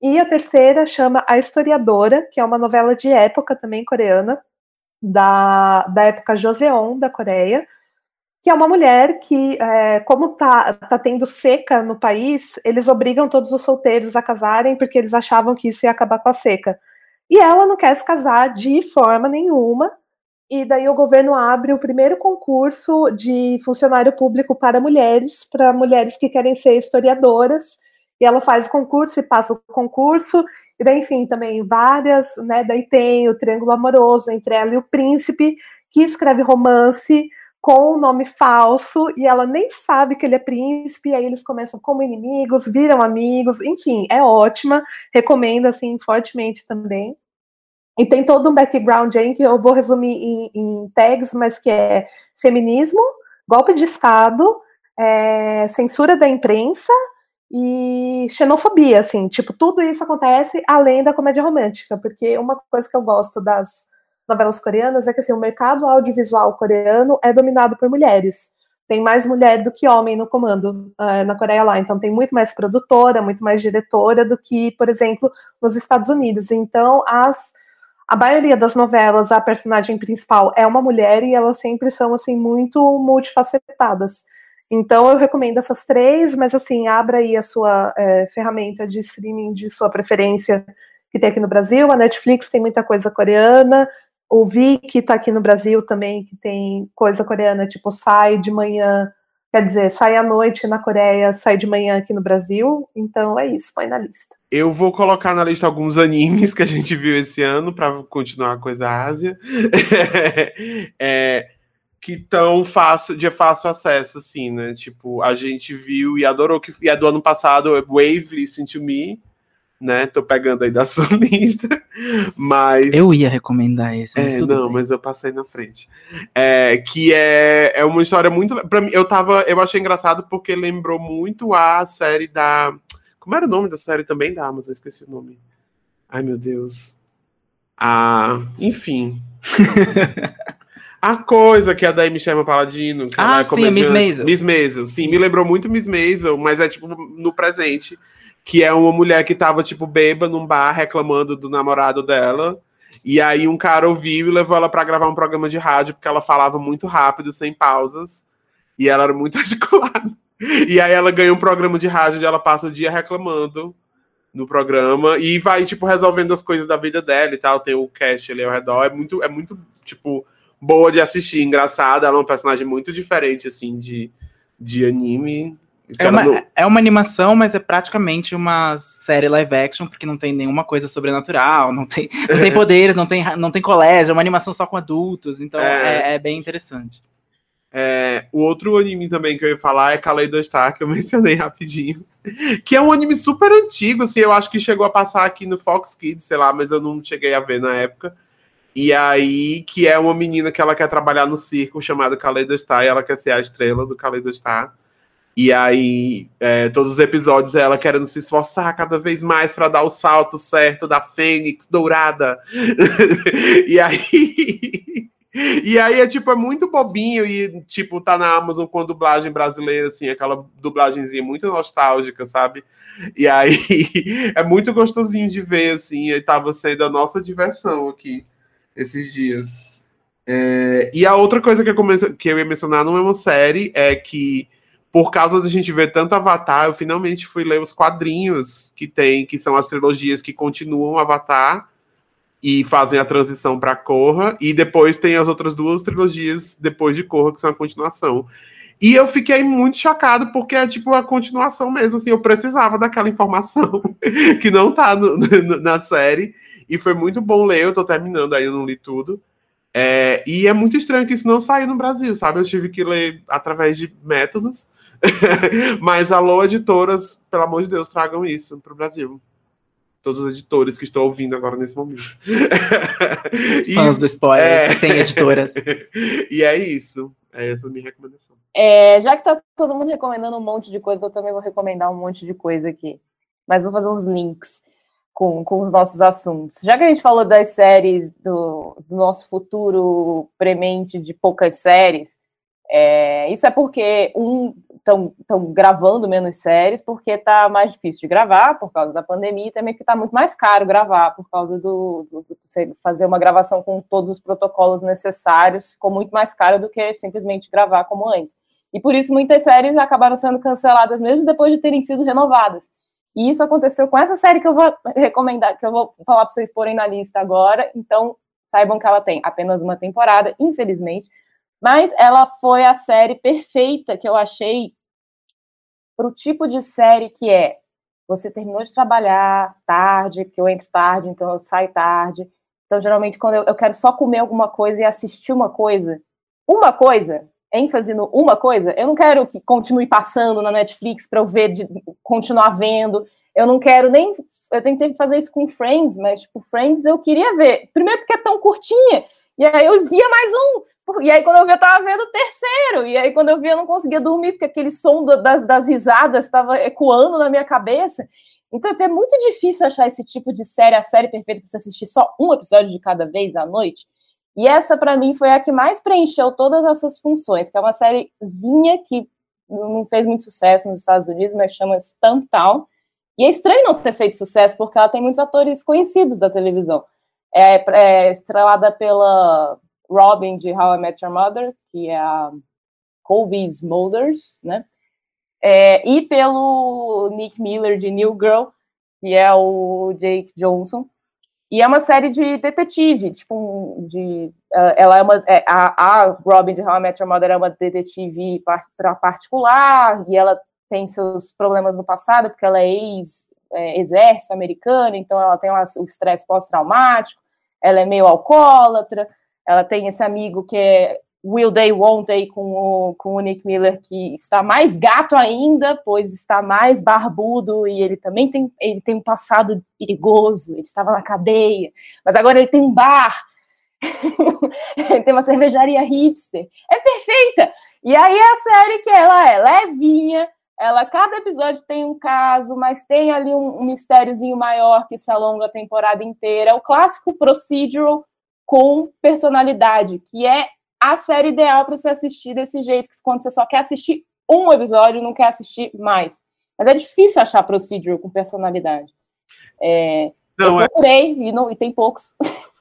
E a terceira chama A Historiadora, que é uma novela de época também coreana, da, da época Joseon, da Coreia, que é uma mulher que, é, como tá, tá tendo seca no país, eles obrigam todos os solteiros a casarem porque eles achavam que isso ia acabar com a seca. E ela não quer se casar de forma nenhuma, e daí o governo abre o primeiro concurso de funcionário público para mulheres, para mulheres que querem ser historiadoras, e ela faz o concurso e passa o concurso, e daí, enfim, também várias, né? Daí tem o triângulo amoroso entre ela e o príncipe, que escreve romance com um nome falso, e ela nem sabe que ele é príncipe, e aí eles começam como inimigos, viram amigos, enfim, é ótima, recomendo, assim, fortemente também. E tem todo um background aí que eu vou resumir em, em tags, mas que é feminismo, golpe de Estado, é, censura da imprensa, e xenofobia, assim, tipo, tudo isso acontece além da comédia romântica, porque uma coisa que eu gosto das novelas coreanas é que assim, o mercado audiovisual coreano é dominado por mulheres. Tem mais mulher do que homem no comando uh, na Coreia lá, então tem muito mais produtora, muito mais diretora do que, por exemplo, nos Estados Unidos. Então, as a maioria das novelas, a personagem principal é uma mulher e elas sempre são assim muito multifacetadas. Então eu recomendo essas três, mas assim, abra aí a sua é, ferramenta de streaming de sua preferência que tem aqui no Brasil. A Netflix tem muita coisa coreana. O Viki está aqui no Brasil também, que tem coisa coreana, tipo sai de manhã, quer dizer, sai à noite na Coreia, sai de manhã aqui no Brasil. Então é isso, põe na lista. Eu vou colocar na lista alguns animes que a gente viu esse ano para continuar a coisa Ásia. é, que tão fácil, de fácil acesso, assim, né? Tipo, a gente viu e adorou, que e é do ano passado, Wave Listen to Me, né? Tô pegando aí da sua lista, mas Eu ia recomendar esse, mas é, não, bem. mas eu passei na frente. É, que é, é uma história muito. Pra mim, eu tava. Eu achei engraçado porque lembrou muito a série da. Como era o nome da série também da Amazon? Eu esqueci o nome. Ai, meu Deus. Ah, enfim. a coisa que é da Amy Sherman Paladino. Que Ah, ela é sim, a Miss. Maisel. Miss Maisel, sim, me lembrou muito Miss Maisel, mas é tipo no presente. Que é uma mulher que tava, tipo, bêba num bar reclamando do namorado dela. E aí um cara ouviu e levou ela pra gravar um programa de rádio, porque ela falava muito rápido, sem pausas. E ela era muito articulada. E aí ela ganha um programa de rádio onde ela passa o dia reclamando no programa e vai, tipo, resolvendo as coisas da vida dela e tal. Tem o cast ali ao redor. É muito, é muito tipo, boa de assistir, engraçada. Ela é um personagem muito diferente, assim, de, de anime. É uma, é uma animação, mas é praticamente uma série live action, porque não tem nenhuma coisa sobrenatural, não tem, não tem poderes, não tem, não tem colégio, é uma animação só com adultos, então É. é, é bem interessante. É, o outro anime também que eu ia falar é Kaleido Star, que eu mencionei rapidinho. Que é um anime super antigo, assim, eu acho que chegou a passar aqui no Fox Kids, sei lá, mas eu não cheguei a ver na época. E aí, que é uma menina que ela quer trabalhar no circo chamado Kaleido Star, e ela quer ser a estrela do Kaleido Star. E aí, é, todos os episódios é ela querendo se esforçar cada vez mais para dar o salto certo da Fênix dourada. e aí. E aí é tipo, é muito bobinho e, tipo, tá na Amazon com dublagem brasileira, assim, aquela dublagenzinha muito nostálgica, sabe? E aí é muito gostosinho de ver, assim, e tava sendo a nossa diversão aqui esses dias. É, e a outra coisa que eu, que eu ia mencionar não é uma série, é que por causa da gente ver tanto Avatar, eu finalmente fui ler os quadrinhos que tem, que são as trilogias que continuam Avatar e fazem a transição para Korra, e depois tem as outras duas trilogias depois de Korra, que são a continuação. E eu fiquei muito chocado, porque é tipo a continuação mesmo, assim, eu precisava daquela informação que não tá no- no- na série, e foi muito bom ler, eu tô terminando aí, eu não li tudo. É, e é muito estranho que isso não saiu no Brasil, sabe? Eu tive que ler através de métodos. Mas alô, editoras, pelo amor de Deus, tragam isso para o Brasil. Todos os editores que estão ouvindo agora nesse momento. E- Fãs do spoiler, é. que tem editoras. e é isso. É essa a minha recomendação. É, já que tá todo mundo recomendando um monte de coisa, eu também vou recomendar um monte de coisa aqui. Mas vou fazer uns links com, com os nossos assuntos. Já que a gente falou das séries do, do nosso futuro premente de poucas séries, é, isso é porque um estão gravando menos séries porque tá mais difícil de gravar por causa da pandemia e também que tá muito mais caro gravar por causa do, do, do fazer uma gravação com todos os protocolos necessários ficou muito mais caro do que simplesmente gravar como antes. E por isso muitas séries acabaram sendo canceladas mesmo depois de terem sido renovadas. E isso aconteceu com essa série que eu vou recomendar, que eu vou falar para vocês porem na lista agora. Então, saibam que ela tem apenas uma temporada, infelizmente. Mas ela foi a série perfeita que eu achei para o tipo de série que é. Você terminou de trabalhar tarde, que eu entro tarde, então eu saio tarde. Então, geralmente, quando eu, eu quero só comer alguma coisa e assistir uma coisa, uma coisa, ênfase no uma coisa, eu não quero que continue passando na Netflix para eu ver, de, continuar vendo. Eu não quero nem. Eu tentei fazer isso com Friends, mas, tipo, Friends eu queria ver. Primeiro porque é tão curtinha, e aí eu via mais um. E aí, quando eu vi, eu tava vendo o terceiro. E aí, quando eu vi, eu não conseguia dormir, porque aquele som das, das risadas estava ecoando na minha cabeça. Então, é muito difícil achar esse tipo de série, a série perfeita, para você assistir só um episódio de cada vez à noite. E essa, para mim, foi a que mais preencheu todas essas funções, que é uma sériezinha que não fez muito sucesso nos Estados Unidos, mas chama Stumptown. E é estranho não ter feito sucesso, porque ela tem muitos atores conhecidos da televisão. É, é estrelada pela Robin de How I Met Your Mother, que é a Colby Smulders, né? É, e pelo Nick Miller de New Girl, que é o Jake Johnson. E é uma série de detetive, tipo, de, uh, ela é uma, é, a, a, Robin de How I Met Your Mother é uma detetive particular, e ela tem seus problemas no passado, porque ela é ex-exército é, americano, então ela tem lá o estresse pós-traumático, ela é meio alcoólatra, ela tem esse amigo que é Will They, Won't They com o, com o Nick Miller, que está mais gato ainda, pois está mais barbudo e ele também tem, ele tem um passado perigoso, ele estava na cadeia, mas agora ele tem um bar, ele tem uma cervejaria hipster, é perfeita! E aí a série que ela é levinha, ela, cada episódio tem um caso, mas tem ali um, um mistériozinho maior que se alonga a temporada inteira, é o clássico procedural com personalidade, que é a série ideal para você assistir desse jeito, que quando você só quer assistir um episódio, não quer assistir mais. Mas é difícil achar procedural com personalidade. É, não, eu é. procurei é... e, não, e tem poucos.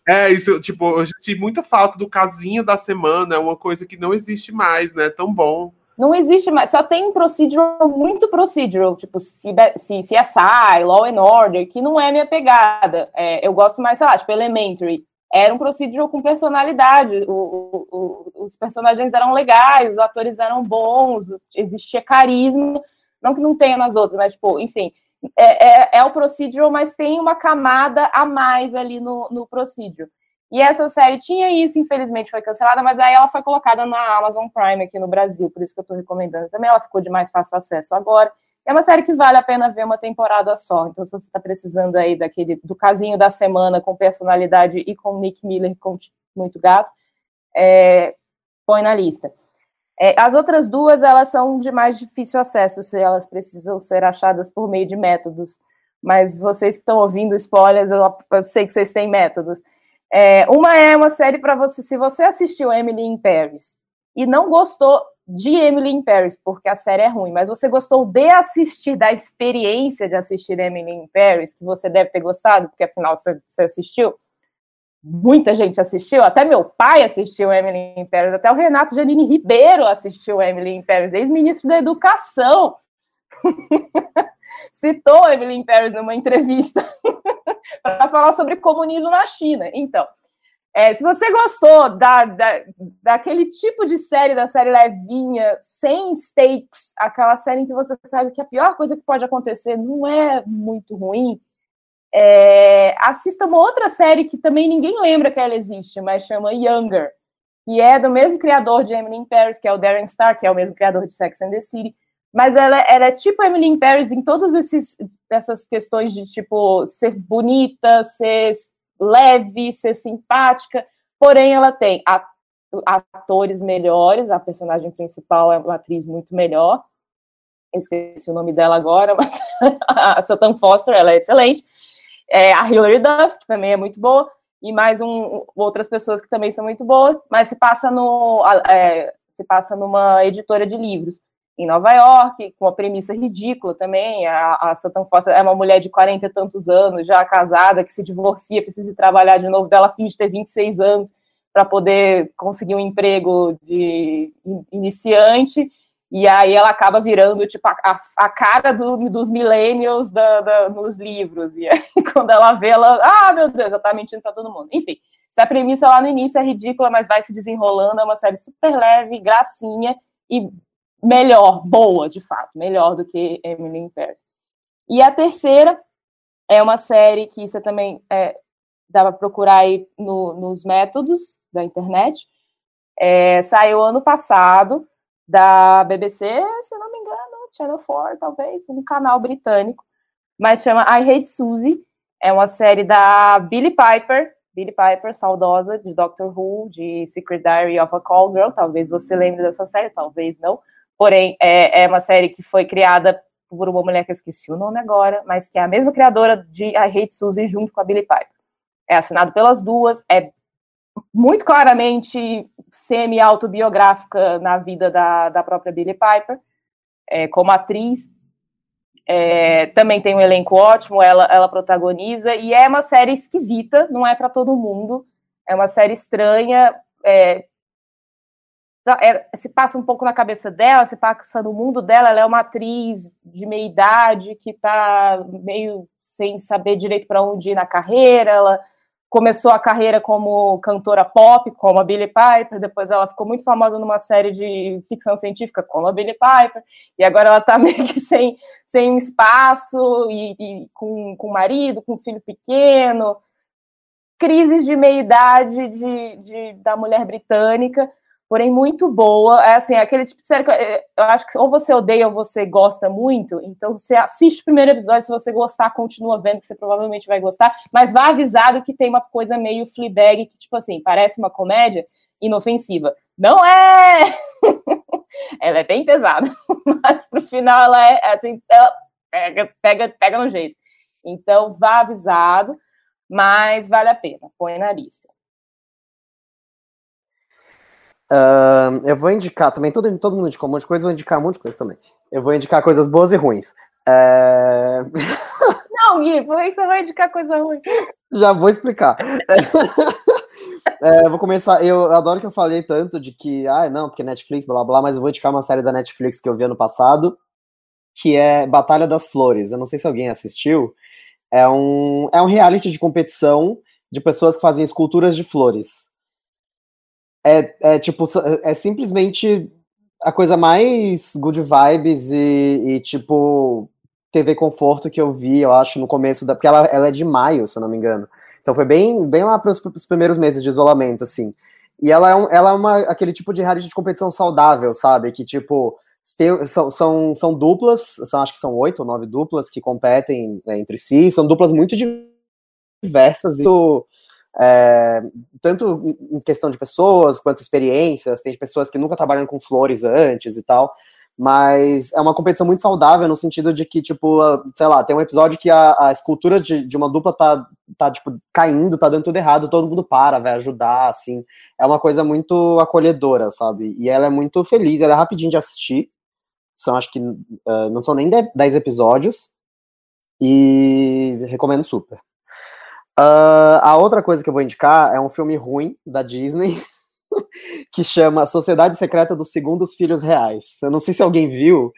É, isso, tipo, eu senti muita falta do casinho da semana, é uma coisa que não existe mais, né? Tão bom. Não existe mais, só tem procedural, muito procedural, tipo CSI, Law and Order, que não é minha pegada. É, eu gosto mais, sei lá, tipo Elementary, era um procedural com personalidade. O, o, os personagens eram legais, os atores eram bons, existia carisma. Não que não tenha nas outras, mas, tipo, enfim. É, é, é o procedural, mas tem uma camada a mais ali no, no procedural. E essa série tinha isso, infelizmente foi cancelada, mas aí ela foi colocada na Amazon Prime aqui no Brasil, por isso que eu estou recomendando também. Ela ficou de mais fácil acesso agora. É uma série que vale a pena ver uma temporada só. Então, se você está precisando aí daquele do casinho da semana com personalidade e com Nick Miller com muito gato, é, põe na lista. É, as outras duas, elas são de mais difícil acesso, se elas precisam ser achadas por meio de métodos. Mas vocês que estão ouvindo spoilers, eu, eu, sei que vocês têm métodos. É, uma é uma série para você, se você assistiu Emily in Paris e não gostou de Emily in Paris, porque a série é ruim, mas você gostou de assistir, da experiência de assistir Emily in Paris, que você deve ter gostado, porque afinal você, você assistiu. Muita gente assistiu, até meu pai assistiu Emily in Paris, até o Renato Janine Ribeiro assistiu Emily in Paris, ex-ministro da Educação. Citou Emily in Paris numa entrevista para falar sobre comunismo na China. Então, é, se você gostou da, da, daquele tipo de série, da série levinha, sem stakes, aquela série em que você sabe que a pior coisa que pode acontecer não é muito ruim, é, assista uma outra série que também ninguém lembra que ela existe, mas chama Younger, que é do mesmo criador de Emily in Paris, que é o Darren Star, que é o mesmo criador de Sex and the City, mas ela, ela é tipo Emily in Paris em todas essas questões de, tipo, ser bonita, ser leve, ser simpática, porém ela tem atores melhores, a personagem principal é uma atriz muito melhor, eu esqueci o nome dela agora, mas a Sutton Foster, ela é excelente, é, a Hilary Duff, que também é muito boa, e mais um, outras pessoas que também são muito boas, mas se passa no é, se passa numa editora de livros em Nova York, com uma premissa ridícula também. A, a Sutton Foster é uma mulher de 40 e tantos anos, já casada, que se divorcia, precisa trabalhar de novo dela, fim de ter 26 anos para poder conseguir um emprego de iniciante. E aí ela acaba virando tipo a, a cara do, dos millennials da, da, nos livros. E aí, quando ela vê, ela, ah, meu Deus, já tá mentindo para todo mundo. Enfim, essa premissa lá no início é ridícula, mas vai se desenrolando, é uma série super leve, gracinha, e melhor, boa, de fato, melhor do que Emily in Paris. E a terceira é uma série que você também é, dá para procurar aí no, nos métodos da internet. É, saiu ano passado da BBC, se não me engano, Channel 4, talvez, um canal britânico, mas chama I Hate Susie. É uma série da Billie Piper, Billie Piper, saudosa, de Doctor Who, de Secret Diary of a Call Girl. Talvez você lembre dessa série, talvez não. Porém, é, é uma série que foi criada por uma mulher que eu esqueci o nome agora, mas que é a mesma criadora de I Hate Suzy junto com a Billie Piper. É assinado pelas duas, é muito claramente semi-autobiográfica na vida da, da própria Billie Piper, é, como atriz. É, também tem um elenco ótimo, ela, ela protagoniza, e é uma série esquisita, não é para todo mundo, é uma série estranha, é, se passa um pouco na cabeça dela, se passa no mundo dela, ela é uma atriz de meia idade que está meio sem saber direito para onde ir na carreira, ela começou a carreira como cantora pop, como a Billie Piper, depois ela ficou muito famosa numa série de ficção científica, como a Billie Piper, e agora ela está meio que sem, sem espaço, e, e com, com marido, com filho pequeno, crises de meia-idade de, de, da mulher britânica, porém muito boa. É assim, é aquele tipo de série que eu acho que ou você odeia ou você gosta muito. Então você assiste o primeiro episódio, se você gostar, continua vendo, que você provavelmente vai gostar. Mas vá avisado que tem uma coisa meio Fleabag, que tipo assim, parece uma comédia inofensiva. Não é! ela é bem pesada, mas pro final ela é assim, ela pega, pega, pega no jeito. Então vá avisado, mas vale a pena, põe na lista. Uh, eu vou indicar também, todo, todo mundo indicou um monte de coisa, vou indicar um monte de coisa também. Eu vou indicar coisas boas e ruins. É... Não, Gui, por que você vai indicar coisa ruim? Já vou explicar. é, vou começar. Eu adoro que eu falei tanto de que, ah, não, porque Netflix, blá blá, mas eu vou indicar uma série da Netflix que eu vi ano passado, que é Batalha das Flores. Eu não sei se alguém assistiu. É um, é um reality de competição de pessoas que fazem esculturas de flores é, é tipo, é simplesmente a coisa mais good vibes e, e, tipo TV conforto que eu vi, eu acho, no começo da. Porque ela, ela é de maio, se eu não me engano. Então foi bem, bem lá para os primeiros meses de isolamento, assim. E ela é, um, ela é uma, aquele tipo de reality de competição saudável, sabe? Que, tipo, tem, são, são, são duplas, são, acho que são oito ou nove duplas que competem né, entre si, são duplas muito diversas e é, tanto em questão de pessoas quanto experiências, tem pessoas que nunca trabalharam com flores antes e tal, mas é uma competição muito saudável no sentido de que, tipo, sei lá, tem um episódio que a, a escultura de, de, uma dupla tá, tá, tipo, caindo, tá dando tudo errado, todo mundo para, vai ajudar, assim, é uma coisa muito acolhedora, sabe, e ela é muito feliz, ela é rapidinho de assistir, são, acho que, uh, não são nem 10 episódios, e recomendo super. Uh, a outra coisa que eu vou indicar é um filme ruim da Disney que chama Sociedade Secreta dos Segundos Filhos Reais. Eu não sei se alguém viu,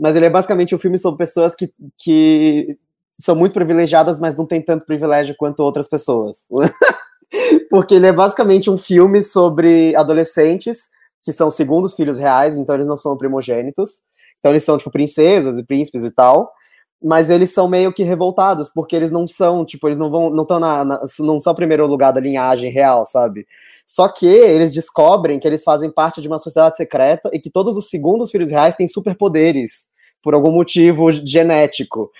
mas ele é basicamente um filme sobre pessoas que, que são muito privilegiadas, mas não têm tanto privilégio quanto outras pessoas. Porque ele é basicamente um filme sobre adolescentes que são segundos filhos reais, então eles não são primogênitos. Então eles são, tipo, princesas e príncipes e tal mas eles são meio que revoltados, porque eles não são, tipo, eles não vão, não estão na, na, não são o primeiro lugar da linhagem real, sabe? Só que eles descobrem que eles fazem parte de uma sociedade secreta e que todos os segundos filhos reais têm superpoderes, por algum motivo genético.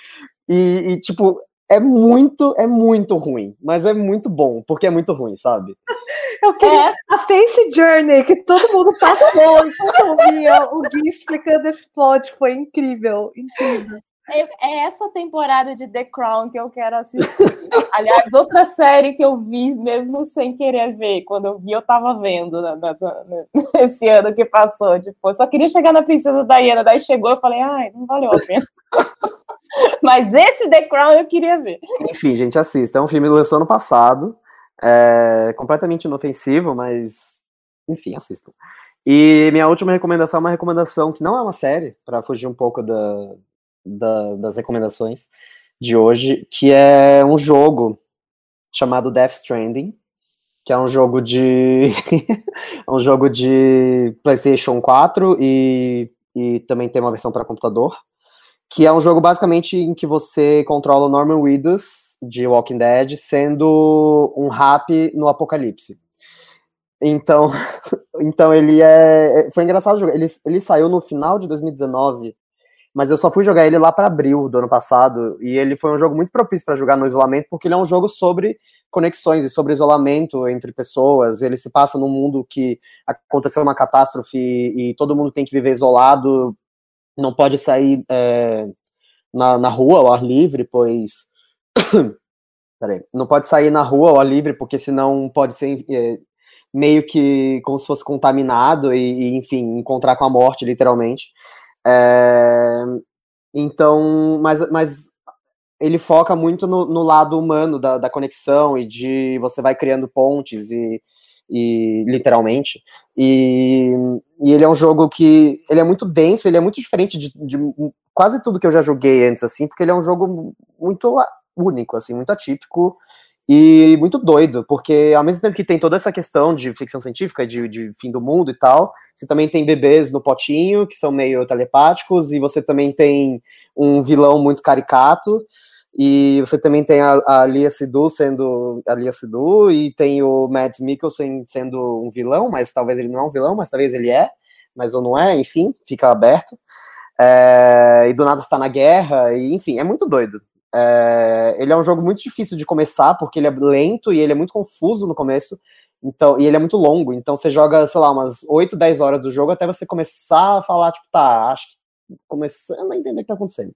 E, e, tipo, é muito, é muito ruim, mas é muito bom, porque é muito ruim, sabe? Eu queria é. a Face Journey que todo mundo passou enquanto eu via o Gui explicando esse plot, foi incrível, incrível. É, é essa temporada de The Crown que eu quero assistir. Aliás, outra série que eu vi mesmo sem querer ver. Quando eu vi, eu tava vendo né, nessa, nesse ano que passou. Tipo, eu só queria chegar na Princesa Diana, daí chegou eu falei, ai, não valeu a pena. Mas esse The Crown eu queria ver. Enfim, gente, assista. É um filme que lançou ano passado. É completamente inofensivo, mas enfim, assistam. E minha última recomendação é uma recomendação que não é uma série, para fugir um pouco da, da, das recomendações de hoje, que é um jogo chamado Death Stranding, que é um jogo de um jogo de PlayStation 4 e, e também tem uma versão para computador, que é um jogo basicamente em que você controla o Norman Reedus de Walking Dead sendo um rap no apocalipse. Então, então ele é, foi engraçado jogar. Ele, ele saiu no final de 2019 mas eu só fui jogar ele lá para abril do ano passado e ele foi um jogo muito propício para jogar no isolamento porque ele é um jogo sobre conexões e sobre isolamento entre pessoas. Ele se passa num mundo que aconteceu uma catástrofe e todo mundo tem que viver isolado, não pode sair é, na, na rua ao ar livre, pois Peraí, não pode sair na rua ao ar livre porque senão pode ser é, meio que como se fosse contaminado e, e enfim encontrar com a morte literalmente. É, então, mas, mas ele foca muito no, no lado humano da, da, conexão e de você vai criando pontes e, e literalmente. E, e, ele é um jogo que ele é muito denso, ele é muito diferente de, de, quase tudo que eu já joguei antes, assim, porque ele é um jogo muito único, assim, muito atípico e muito doido, porque ao mesmo tempo que tem toda essa questão de ficção científica, de, de fim do mundo e tal, você também tem bebês no potinho, que são meio telepáticos, e você também tem um vilão muito caricato, E você também tem a, a Lia Sidhu sendo a Lia Sidhu, e tem o Mads Mikkelsen sendo um vilão, mas talvez ele não é um vilão, mas talvez ele é, mas ou não é, enfim, fica aberto. É, e do nada está na guerra, e enfim, é muito doido. É, ele é um jogo muito difícil de começar, porque ele é lento e ele é muito confuso no começo, então, e ele é muito longo, então você joga, sei lá, umas 8, 10 horas do jogo até você começar a falar, tipo, tá, acho que começando a entender o que tá acontecendo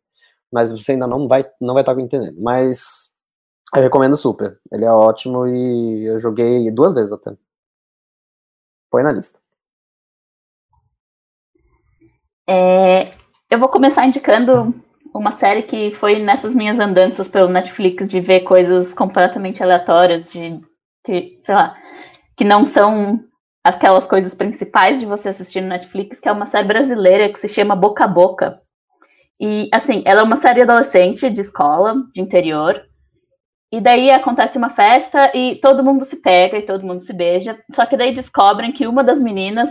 mas você ainda não vai não vai estar tá entendendo. Mas eu recomendo super. Ele é ótimo e eu joguei duas vezes até. Põe na lista. É, eu vou começar indicando uma série que foi nessas minhas andanças pelo Netflix de ver coisas completamente aleatórias, de que, sei lá, que não são aquelas coisas principais de você assistir no Netflix, que é uma série brasileira que se chama Boca a Boca. E, assim, ela é uma série adolescente de escola, de interior. E daí acontece uma festa e todo mundo se pega e todo mundo se beija. Só que daí descobrem que uma das meninas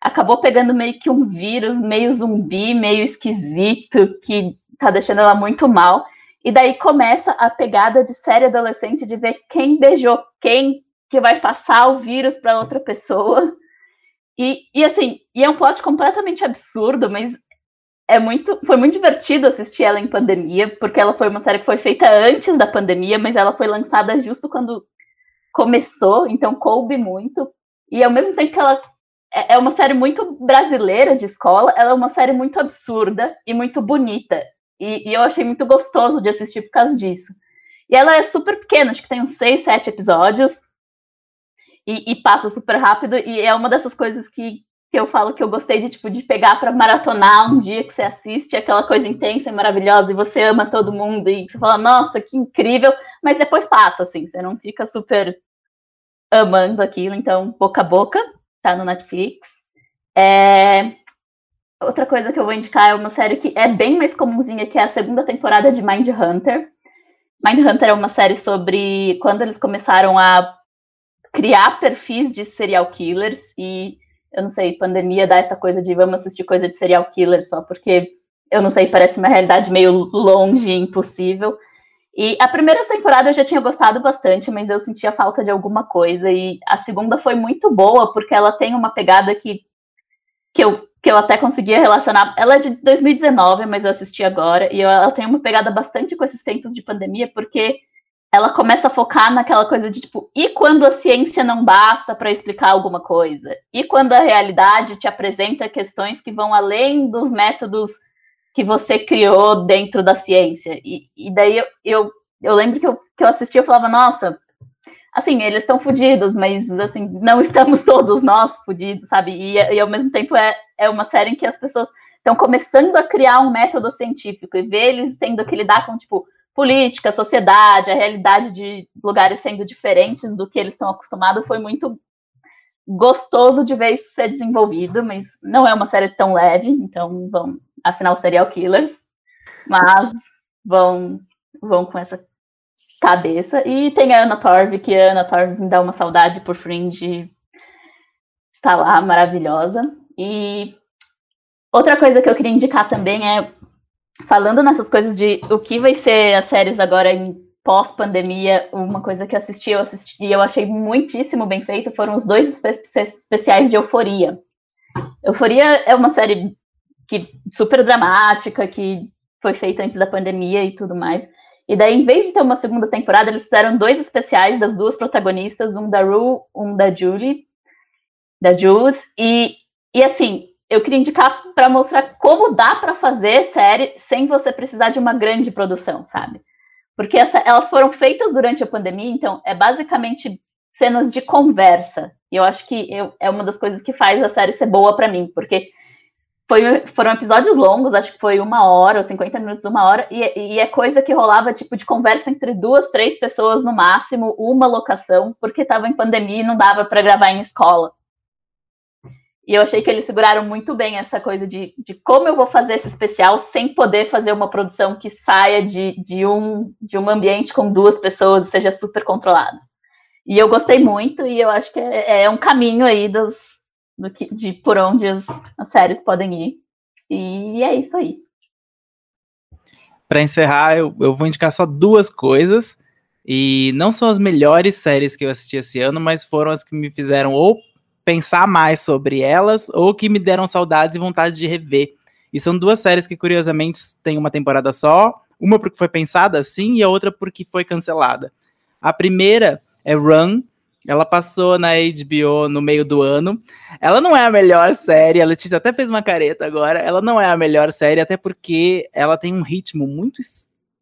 acabou pegando meio que um vírus, meio zumbi, meio esquisito, que tá deixando ela muito mal. E daí começa a pegada de série adolescente de ver quem beijou quem que vai passar o vírus para outra pessoa. E, e assim, e é um plot completamente absurdo, mas é muito, foi muito divertido assistir ela em pandemia, porque ela foi uma série que foi feita antes da pandemia, mas ela foi lançada justo quando começou, então coube muito. E ao mesmo tempo que ela é, é uma série muito brasileira de escola, ela é uma série muito absurda e muito bonita. E, e eu achei muito gostoso de assistir por causa disso. E ela é super pequena, acho que tem uns seis, sete episódios. E, e, passa super rápido, e é uma dessas coisas que que eu falo que eu gostei de tipo de pegar para maratonar um dia que você assiste aquela coisa intensa e maravilhosa e você ama todo mundo e você fala nossa que incrível mas depois passa assim você não fica super amando aquilo então boca a boca tá no Netflix é... outra coisa que eu vou indicar é uma série que é bem mais comunzinha que é a segunda temporada de Mind Hunter Mind Hunter é uma série sobre quando eles começaram a criar perfis de serial killers e eu não sei, pandemia dá essa coisa de vamos assistir coisa de serial killer só porque, eu não sei, parece uma realidade meio longe, impossível. E a primeira temporada eu já tinha gostado bastante, mas eu sentia falta de alguma coisa. E a segunda foi muito boa, porque ela tem uma pegada que, que, eu, que eu até conseguia relacionar. Ela é de 2019, mas eu assisti agora. E ela tem uma pegada bastante com esses tempos de pandemia, porque ela começa a focar naquela coisa de tipo, e quando a ciência não basta para explicar alguma coisa? E quando a realidade te apresenta questões que vão além dos métodos que você criou dentro da ciência? E, e daí eu, eu, eu lembro que eu, que eu assisti e falava, nossa, assim, eles estão fodidos, mas assim, não estamos todos nós fodidos, sabe? E, e ao mesmo tempo é, é uma série em que as pessoas estão começando a criar um método científico e ver eles tendo que lidar com, tipo, política, sociedade, a realidade de lugares sendo diferentes do que eles estão acostumados, foi muito gostoso de ver isso ser desenvolvido, mas não é uma série tão leve, então vão, afinal, serial killers, mas vão, vão com essa cabeça. E tem a Ana Torv, que a Ana Torv me dá uma saudade por Fringe, está lá, maravilhosa. E outra coisa que eu queria indicar também é falando nessas coisas de o que vai ser as séries agora em pós-pandemia, uma coisa que eu assisti, eu assisti e eu achei muitíssimo bem feito foram os dois espe especiais de Euforia. Euforia é uma série que super dramática, que foi feita antes da pandemia e tudo mais. E daí, em vez de ter uma segunda temporada, eles fizeram dois especiais das duas protagonistas, um da Rue, um da Julie, da Jules, e, e assim, eu queria indicar para mostrar como dá para fazer série sem você precisar de uma grande produção, sabe? Porque essa, elas foram feitas durante a pandemia, então é basicamente cenas de conversa. E eu acho que eu, é uma das coisas que faz a série ser boa para mim, porque foi, foram episódios longos, acho que foi uma hora ou 50 minutos, uma hora, e, e, é coisa que rolava tipo de conversa entre duas, três pessoas no máximo, uma locação, porque estava em pandemia e não dava para gravar em escola. E eu achei que eles seguraram muito bem essa coisa de, de como eu vou fazer esse especial sem poder fazer uma produção que saia de, de, um, de um ambiente com duas pessoas e seja super controlado. E eu gostei muito, e eu acho que é, é um caminho aí dos, do que, de por onde as, as séries podem ir. E é isso aí. para encerrar, eu, eu vou indicar só duas coisas. E não são as melhores séries que eu assisti esse ano, mas foram as que me fizeram ou pensar mais sobre elas, ou que me deram saudades e vontade de rever. E são duas séries que, curiosamente, têm uma temporada só. Uma porque foi pensada assim e a outra porque foi cancelada. A primeira é Run. Ela passou na HBO no meio do ano. Ela não é a melhor série. A Letícia até fez uma careta agora. Ela não é a melhor série, até porque ela tem um ritmo muito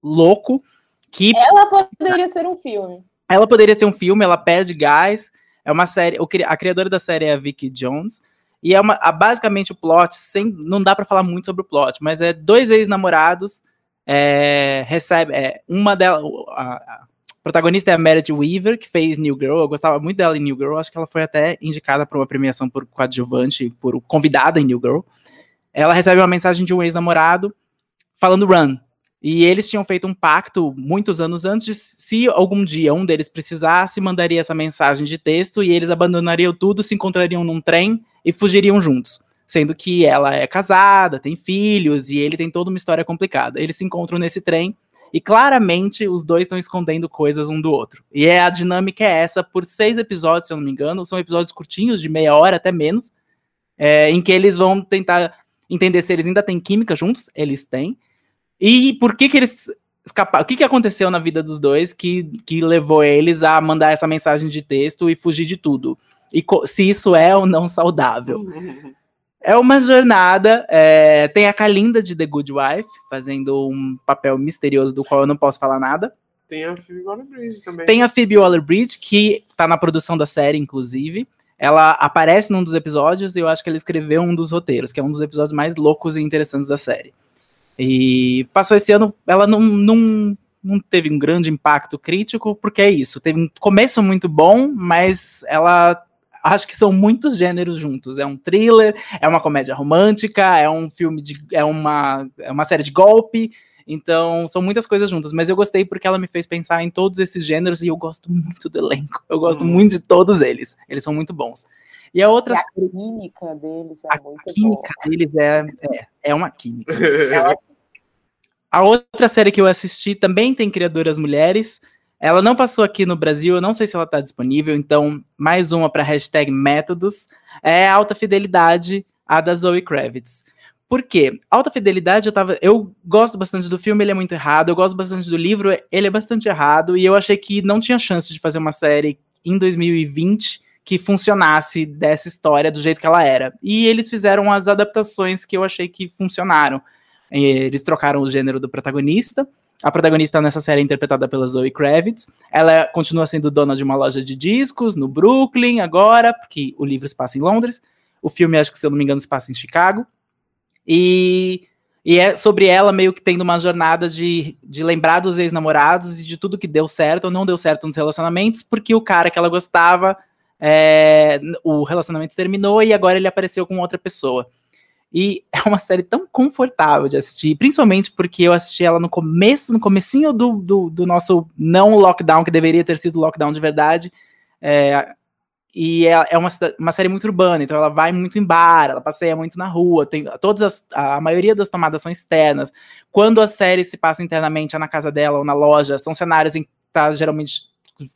louco. Que ela poderia ser um filme. Ela poderia ser um filme. Ela perde gás. É uma série. A criadora da série é a Vicky Jones. E é uma, basicamente o plot, sem, não dá para falar muito sobre o plot, mas é dois ex-namorados é, recebe é, uma delas, a, a, protagonista é a Meredith Weaver, que fez New Girl, eu gostava muito dela em New Girl, acho que ela foi até indicada para uma premiação por coadjuvante, por convidada em New Girl. Ela recebe uma mensagem de um ex-namorado falando run, e eles tinham feito um pacto muitos anos antes de se algum dia um deles precisasse, mandaria essa mensagem de texto e eles abandonariam tudo, se encontrariam num trem e fugiriam juntos. Sendo que ela é casada, tem filhos e ele tem toda uma história complicada. Eles se encontram nesse trem e claramente os dois estão escondendo coisas um do outro. E é a dinâmica é essa por seis episódios, se eu não me engano, são episódios curtinhos, de meia hora até menos, é, em que eles vão tentar entender se eles ainda têm química juntos, eles têm, e por que que eles escaparam? O que que aconteceu na vida dos dois que, que levou eles a mandar essa mensagem de texto e fugir de tudo? E se isso é ou não saudável. É uma jornada. É, tem a Kalinda de The Good Wife, fazendo um papel misterioso do qual eu não posso falar nada. Tem a Phoebe Waller-Bridge também. Tem a Phoebe Waller-Bridge, que tá na produção da série, inclusive. Ela aparece num dos episódios e eu acho que ela escreveu um dos roteiros, que é um dos episódios mais loucos e interessantes da série. E passou esse ano, ela não, não, não teve um grande impacto crítico, porque é isso, teve um começo muito bom, mas ela acho que são muitos gêneros juntos. É um thriller, é uma comédia romântica, é um filme de. é uma, é uma série de golpe. Então, são muitas coisas juntas, mas eu gostei porque ela me fez pensar em todos esses gêneros e eu gosto muito do elenco. Eu gosto hum. muito de todos eles. Eles são muito bons. E a outra. E a química deles é a muito química boa. deles é, é, é uma química. é A outra série que eu assisti também tem criadoras mulheres. Ela não passou aqui no Brasil, eu não sei se ela está disponível, então mais uma para hashtag métodos. É Alta Fidelidade, a da Zoe Kravitz. Por quê? Alta Fidelidade, eu tava. Eu gosto bastante do filme, ele é muito errado. Eu gosto bastante do livro, ele é bastante errado. E eu achei que não tinha chance de fazer uma série em 2020 que funcionasse dessa história do jeito que ela era. E eles fizeram as adaptações que eu achei que funcionaram. Eles trocaram o gênero do protagonista. A protagonista nessa série é interpretada pela Zoe Kravitz. Ela continua sendo dona de uma loja de discos no Brooklyn agora, porque o livro se passa em Londres. O filme, acho que se eu não me engano, se passa em Chicago. E, e é sobre ela meio que tendo uma jornada de, de lembrar dos ex-namorados e de tudo que deu certo ou não deu certo nos relacionamentos, porque o cara que ela gostava, é, o relacionamento terminou e agora ele apareceu com outra pessoa. E é uma série tão confortável de assistir, principalmente porque eu assisti ela no começo, no comecinho do, do, do nosso não lockdown, que deveria ter sido lockdown de verdade. É, e é, é uma, uma série muito urbana, então ela vai muito em bar, ela passeia muito na rua, tem todas as, a maioria das tomadas são externas. Quando a série se passa internamente é na casa dela ou na loja, são cenários em que tá geralmente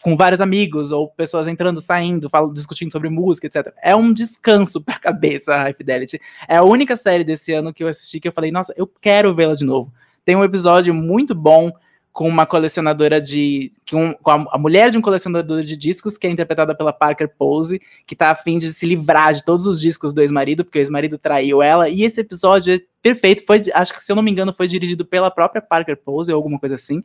com vários amigos ou pessoas entrando, saindo, falando, discutindo sobre música, etc. É um descanso pra cabeça High Fidelity. É a única série desse ano que eu assisti que eu falei, nossa, eu quero vê-la de novo. Tem um episódio muito bom com uma colecionadora de. Com, a, mulher de um colecionador de discos, que é interpretada pela Parker Pose, que tá afim de se livrar de todos os discos do ex-marido, porque o ex-marido traiu ela. E esse episódio é perfeito. Foi, acho que, se eu não me engano, foi dirigido pela própria Parker Pose ou alguma coisa assim.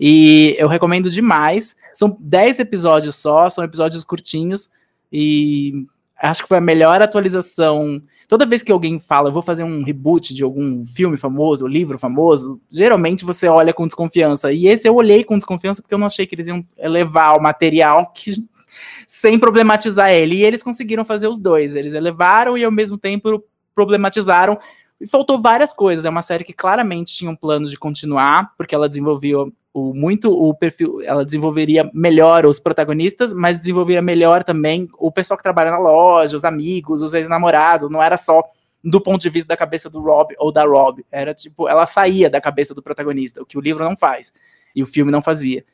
E eu recomendo demais. São 10 episódios só, são episódios curtinhos. E acho que foi a melhor atualização. Toda vez que alguém fala, eu vou fazer um reboot de algum filme famoso, livro famoso, geralmente você olha com desconfiança. E esse eu olhei com desconfiança porque eu não achei que eles iam elevar o material que, sem problematizar ele. E eles conseguiram fazer os dois. Eles elevaram e ao mesmo tempo problematizaram. E faltou várias coisas. É uma série que claramente tinha um plano de continuar, porque ela desenvolveu o, muito o perfil, ela desenvolveria melhor os protagonistas, mas desenvolveria melhor também o pessoal que trabalha na loja, os amigos, os ex-namorados, não era só do ponto de vista da cabeça do Rob ou da Rob. Era tipo, ela saía da cabeça do protagonista, o que o livro não faz e o filme não fazia.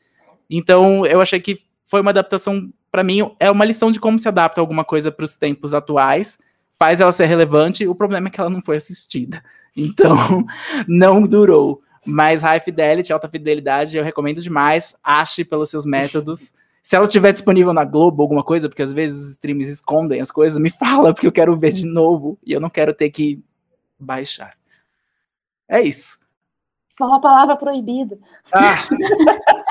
Então, eu achei que foi uma adaptação, para mim, é uma lição de como se adapta alguma coisa para os tempos atuais, faz ela ser relevante. O problema é que ela não foi assistida. Então, não durou. Mas High Fidelity, alta fidelidade, eu recomendo demais. Ache pelos seus métodos. Se ela estiver disponível na Globo, alguma coisa, porque às vezes os streams escondem as coisas, me fala, porque eu quero ver de novo e eu não quero ter que baixar. É isso. Você falou a palavra proibida. Ah.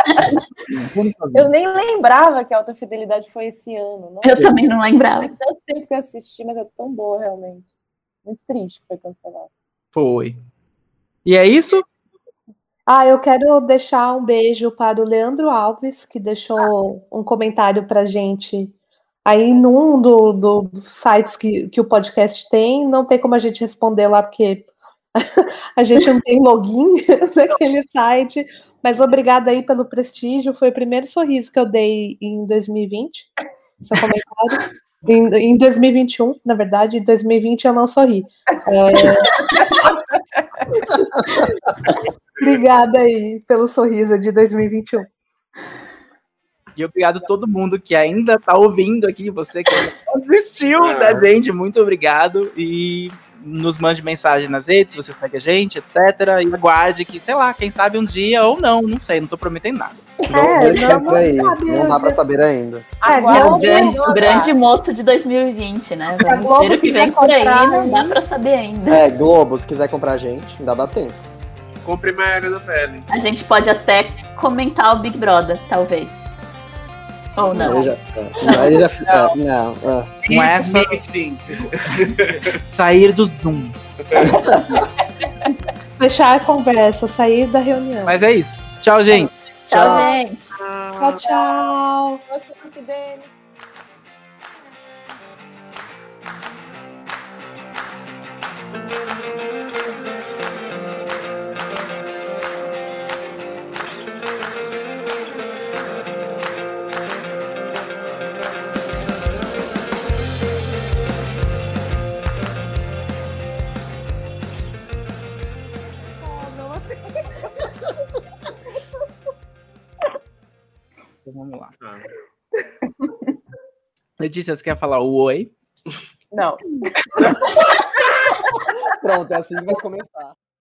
Eu nem lembrava que a Alta Fidelidade foi esse ano. Não? Eu também não lembrava. Faz tanto tempo que eu assisti, mas é tão boa, realmente. Muito triste que foi cancelado. Foi. E é isso? Ah, eu quero deixar um beijo para o Leandro Alves, que deixou um comentário para gente aí num do, do, dos sites que, que o podcast tem. Não tem como a gente responder lá, porque a gente não tem login naquele site. Mas obrigada aí pelo prestígio. Foi o primeiro sorriso que eu dei em 2020. Seu comentário. Em, em 2021, na verdade, em 2020 eu não sorri. É... Obrigada aí pelo sorriso de 2021. E obrigado a todo mundo que ainda está ouvindo aqui, você que assistiu da gente, muito obrigado. E nos mande mensagem nas redes, se você segue a gente, etc. E aguarde que, sei lá, quem sabe um dia ou não, não sei, não tô prometendo nada. É, não, não, aí. não dá pra saber ainda. É, o grande, o grande moto de 2020, né? Vamos ver o que vem por aí, não dá pra saber ainda. É, Globo, se quiser comprar a gente, ainda dá tempo. Compre Maria da Pele. A gente pode até comentar o Big Brother, talvez. Ou não? Ele já, ele já, é, não, é. Com essa. sair do Zoom. Fechar a conversa, sair da reunião. Mas é isso. Tchau, gente. Tchau, tchau. gente. Tchau, tchau. Boa Denis. Então vamos lá. Ah. Letícia, você quer falar o oi? Não. Pronto, é assim que vai começar.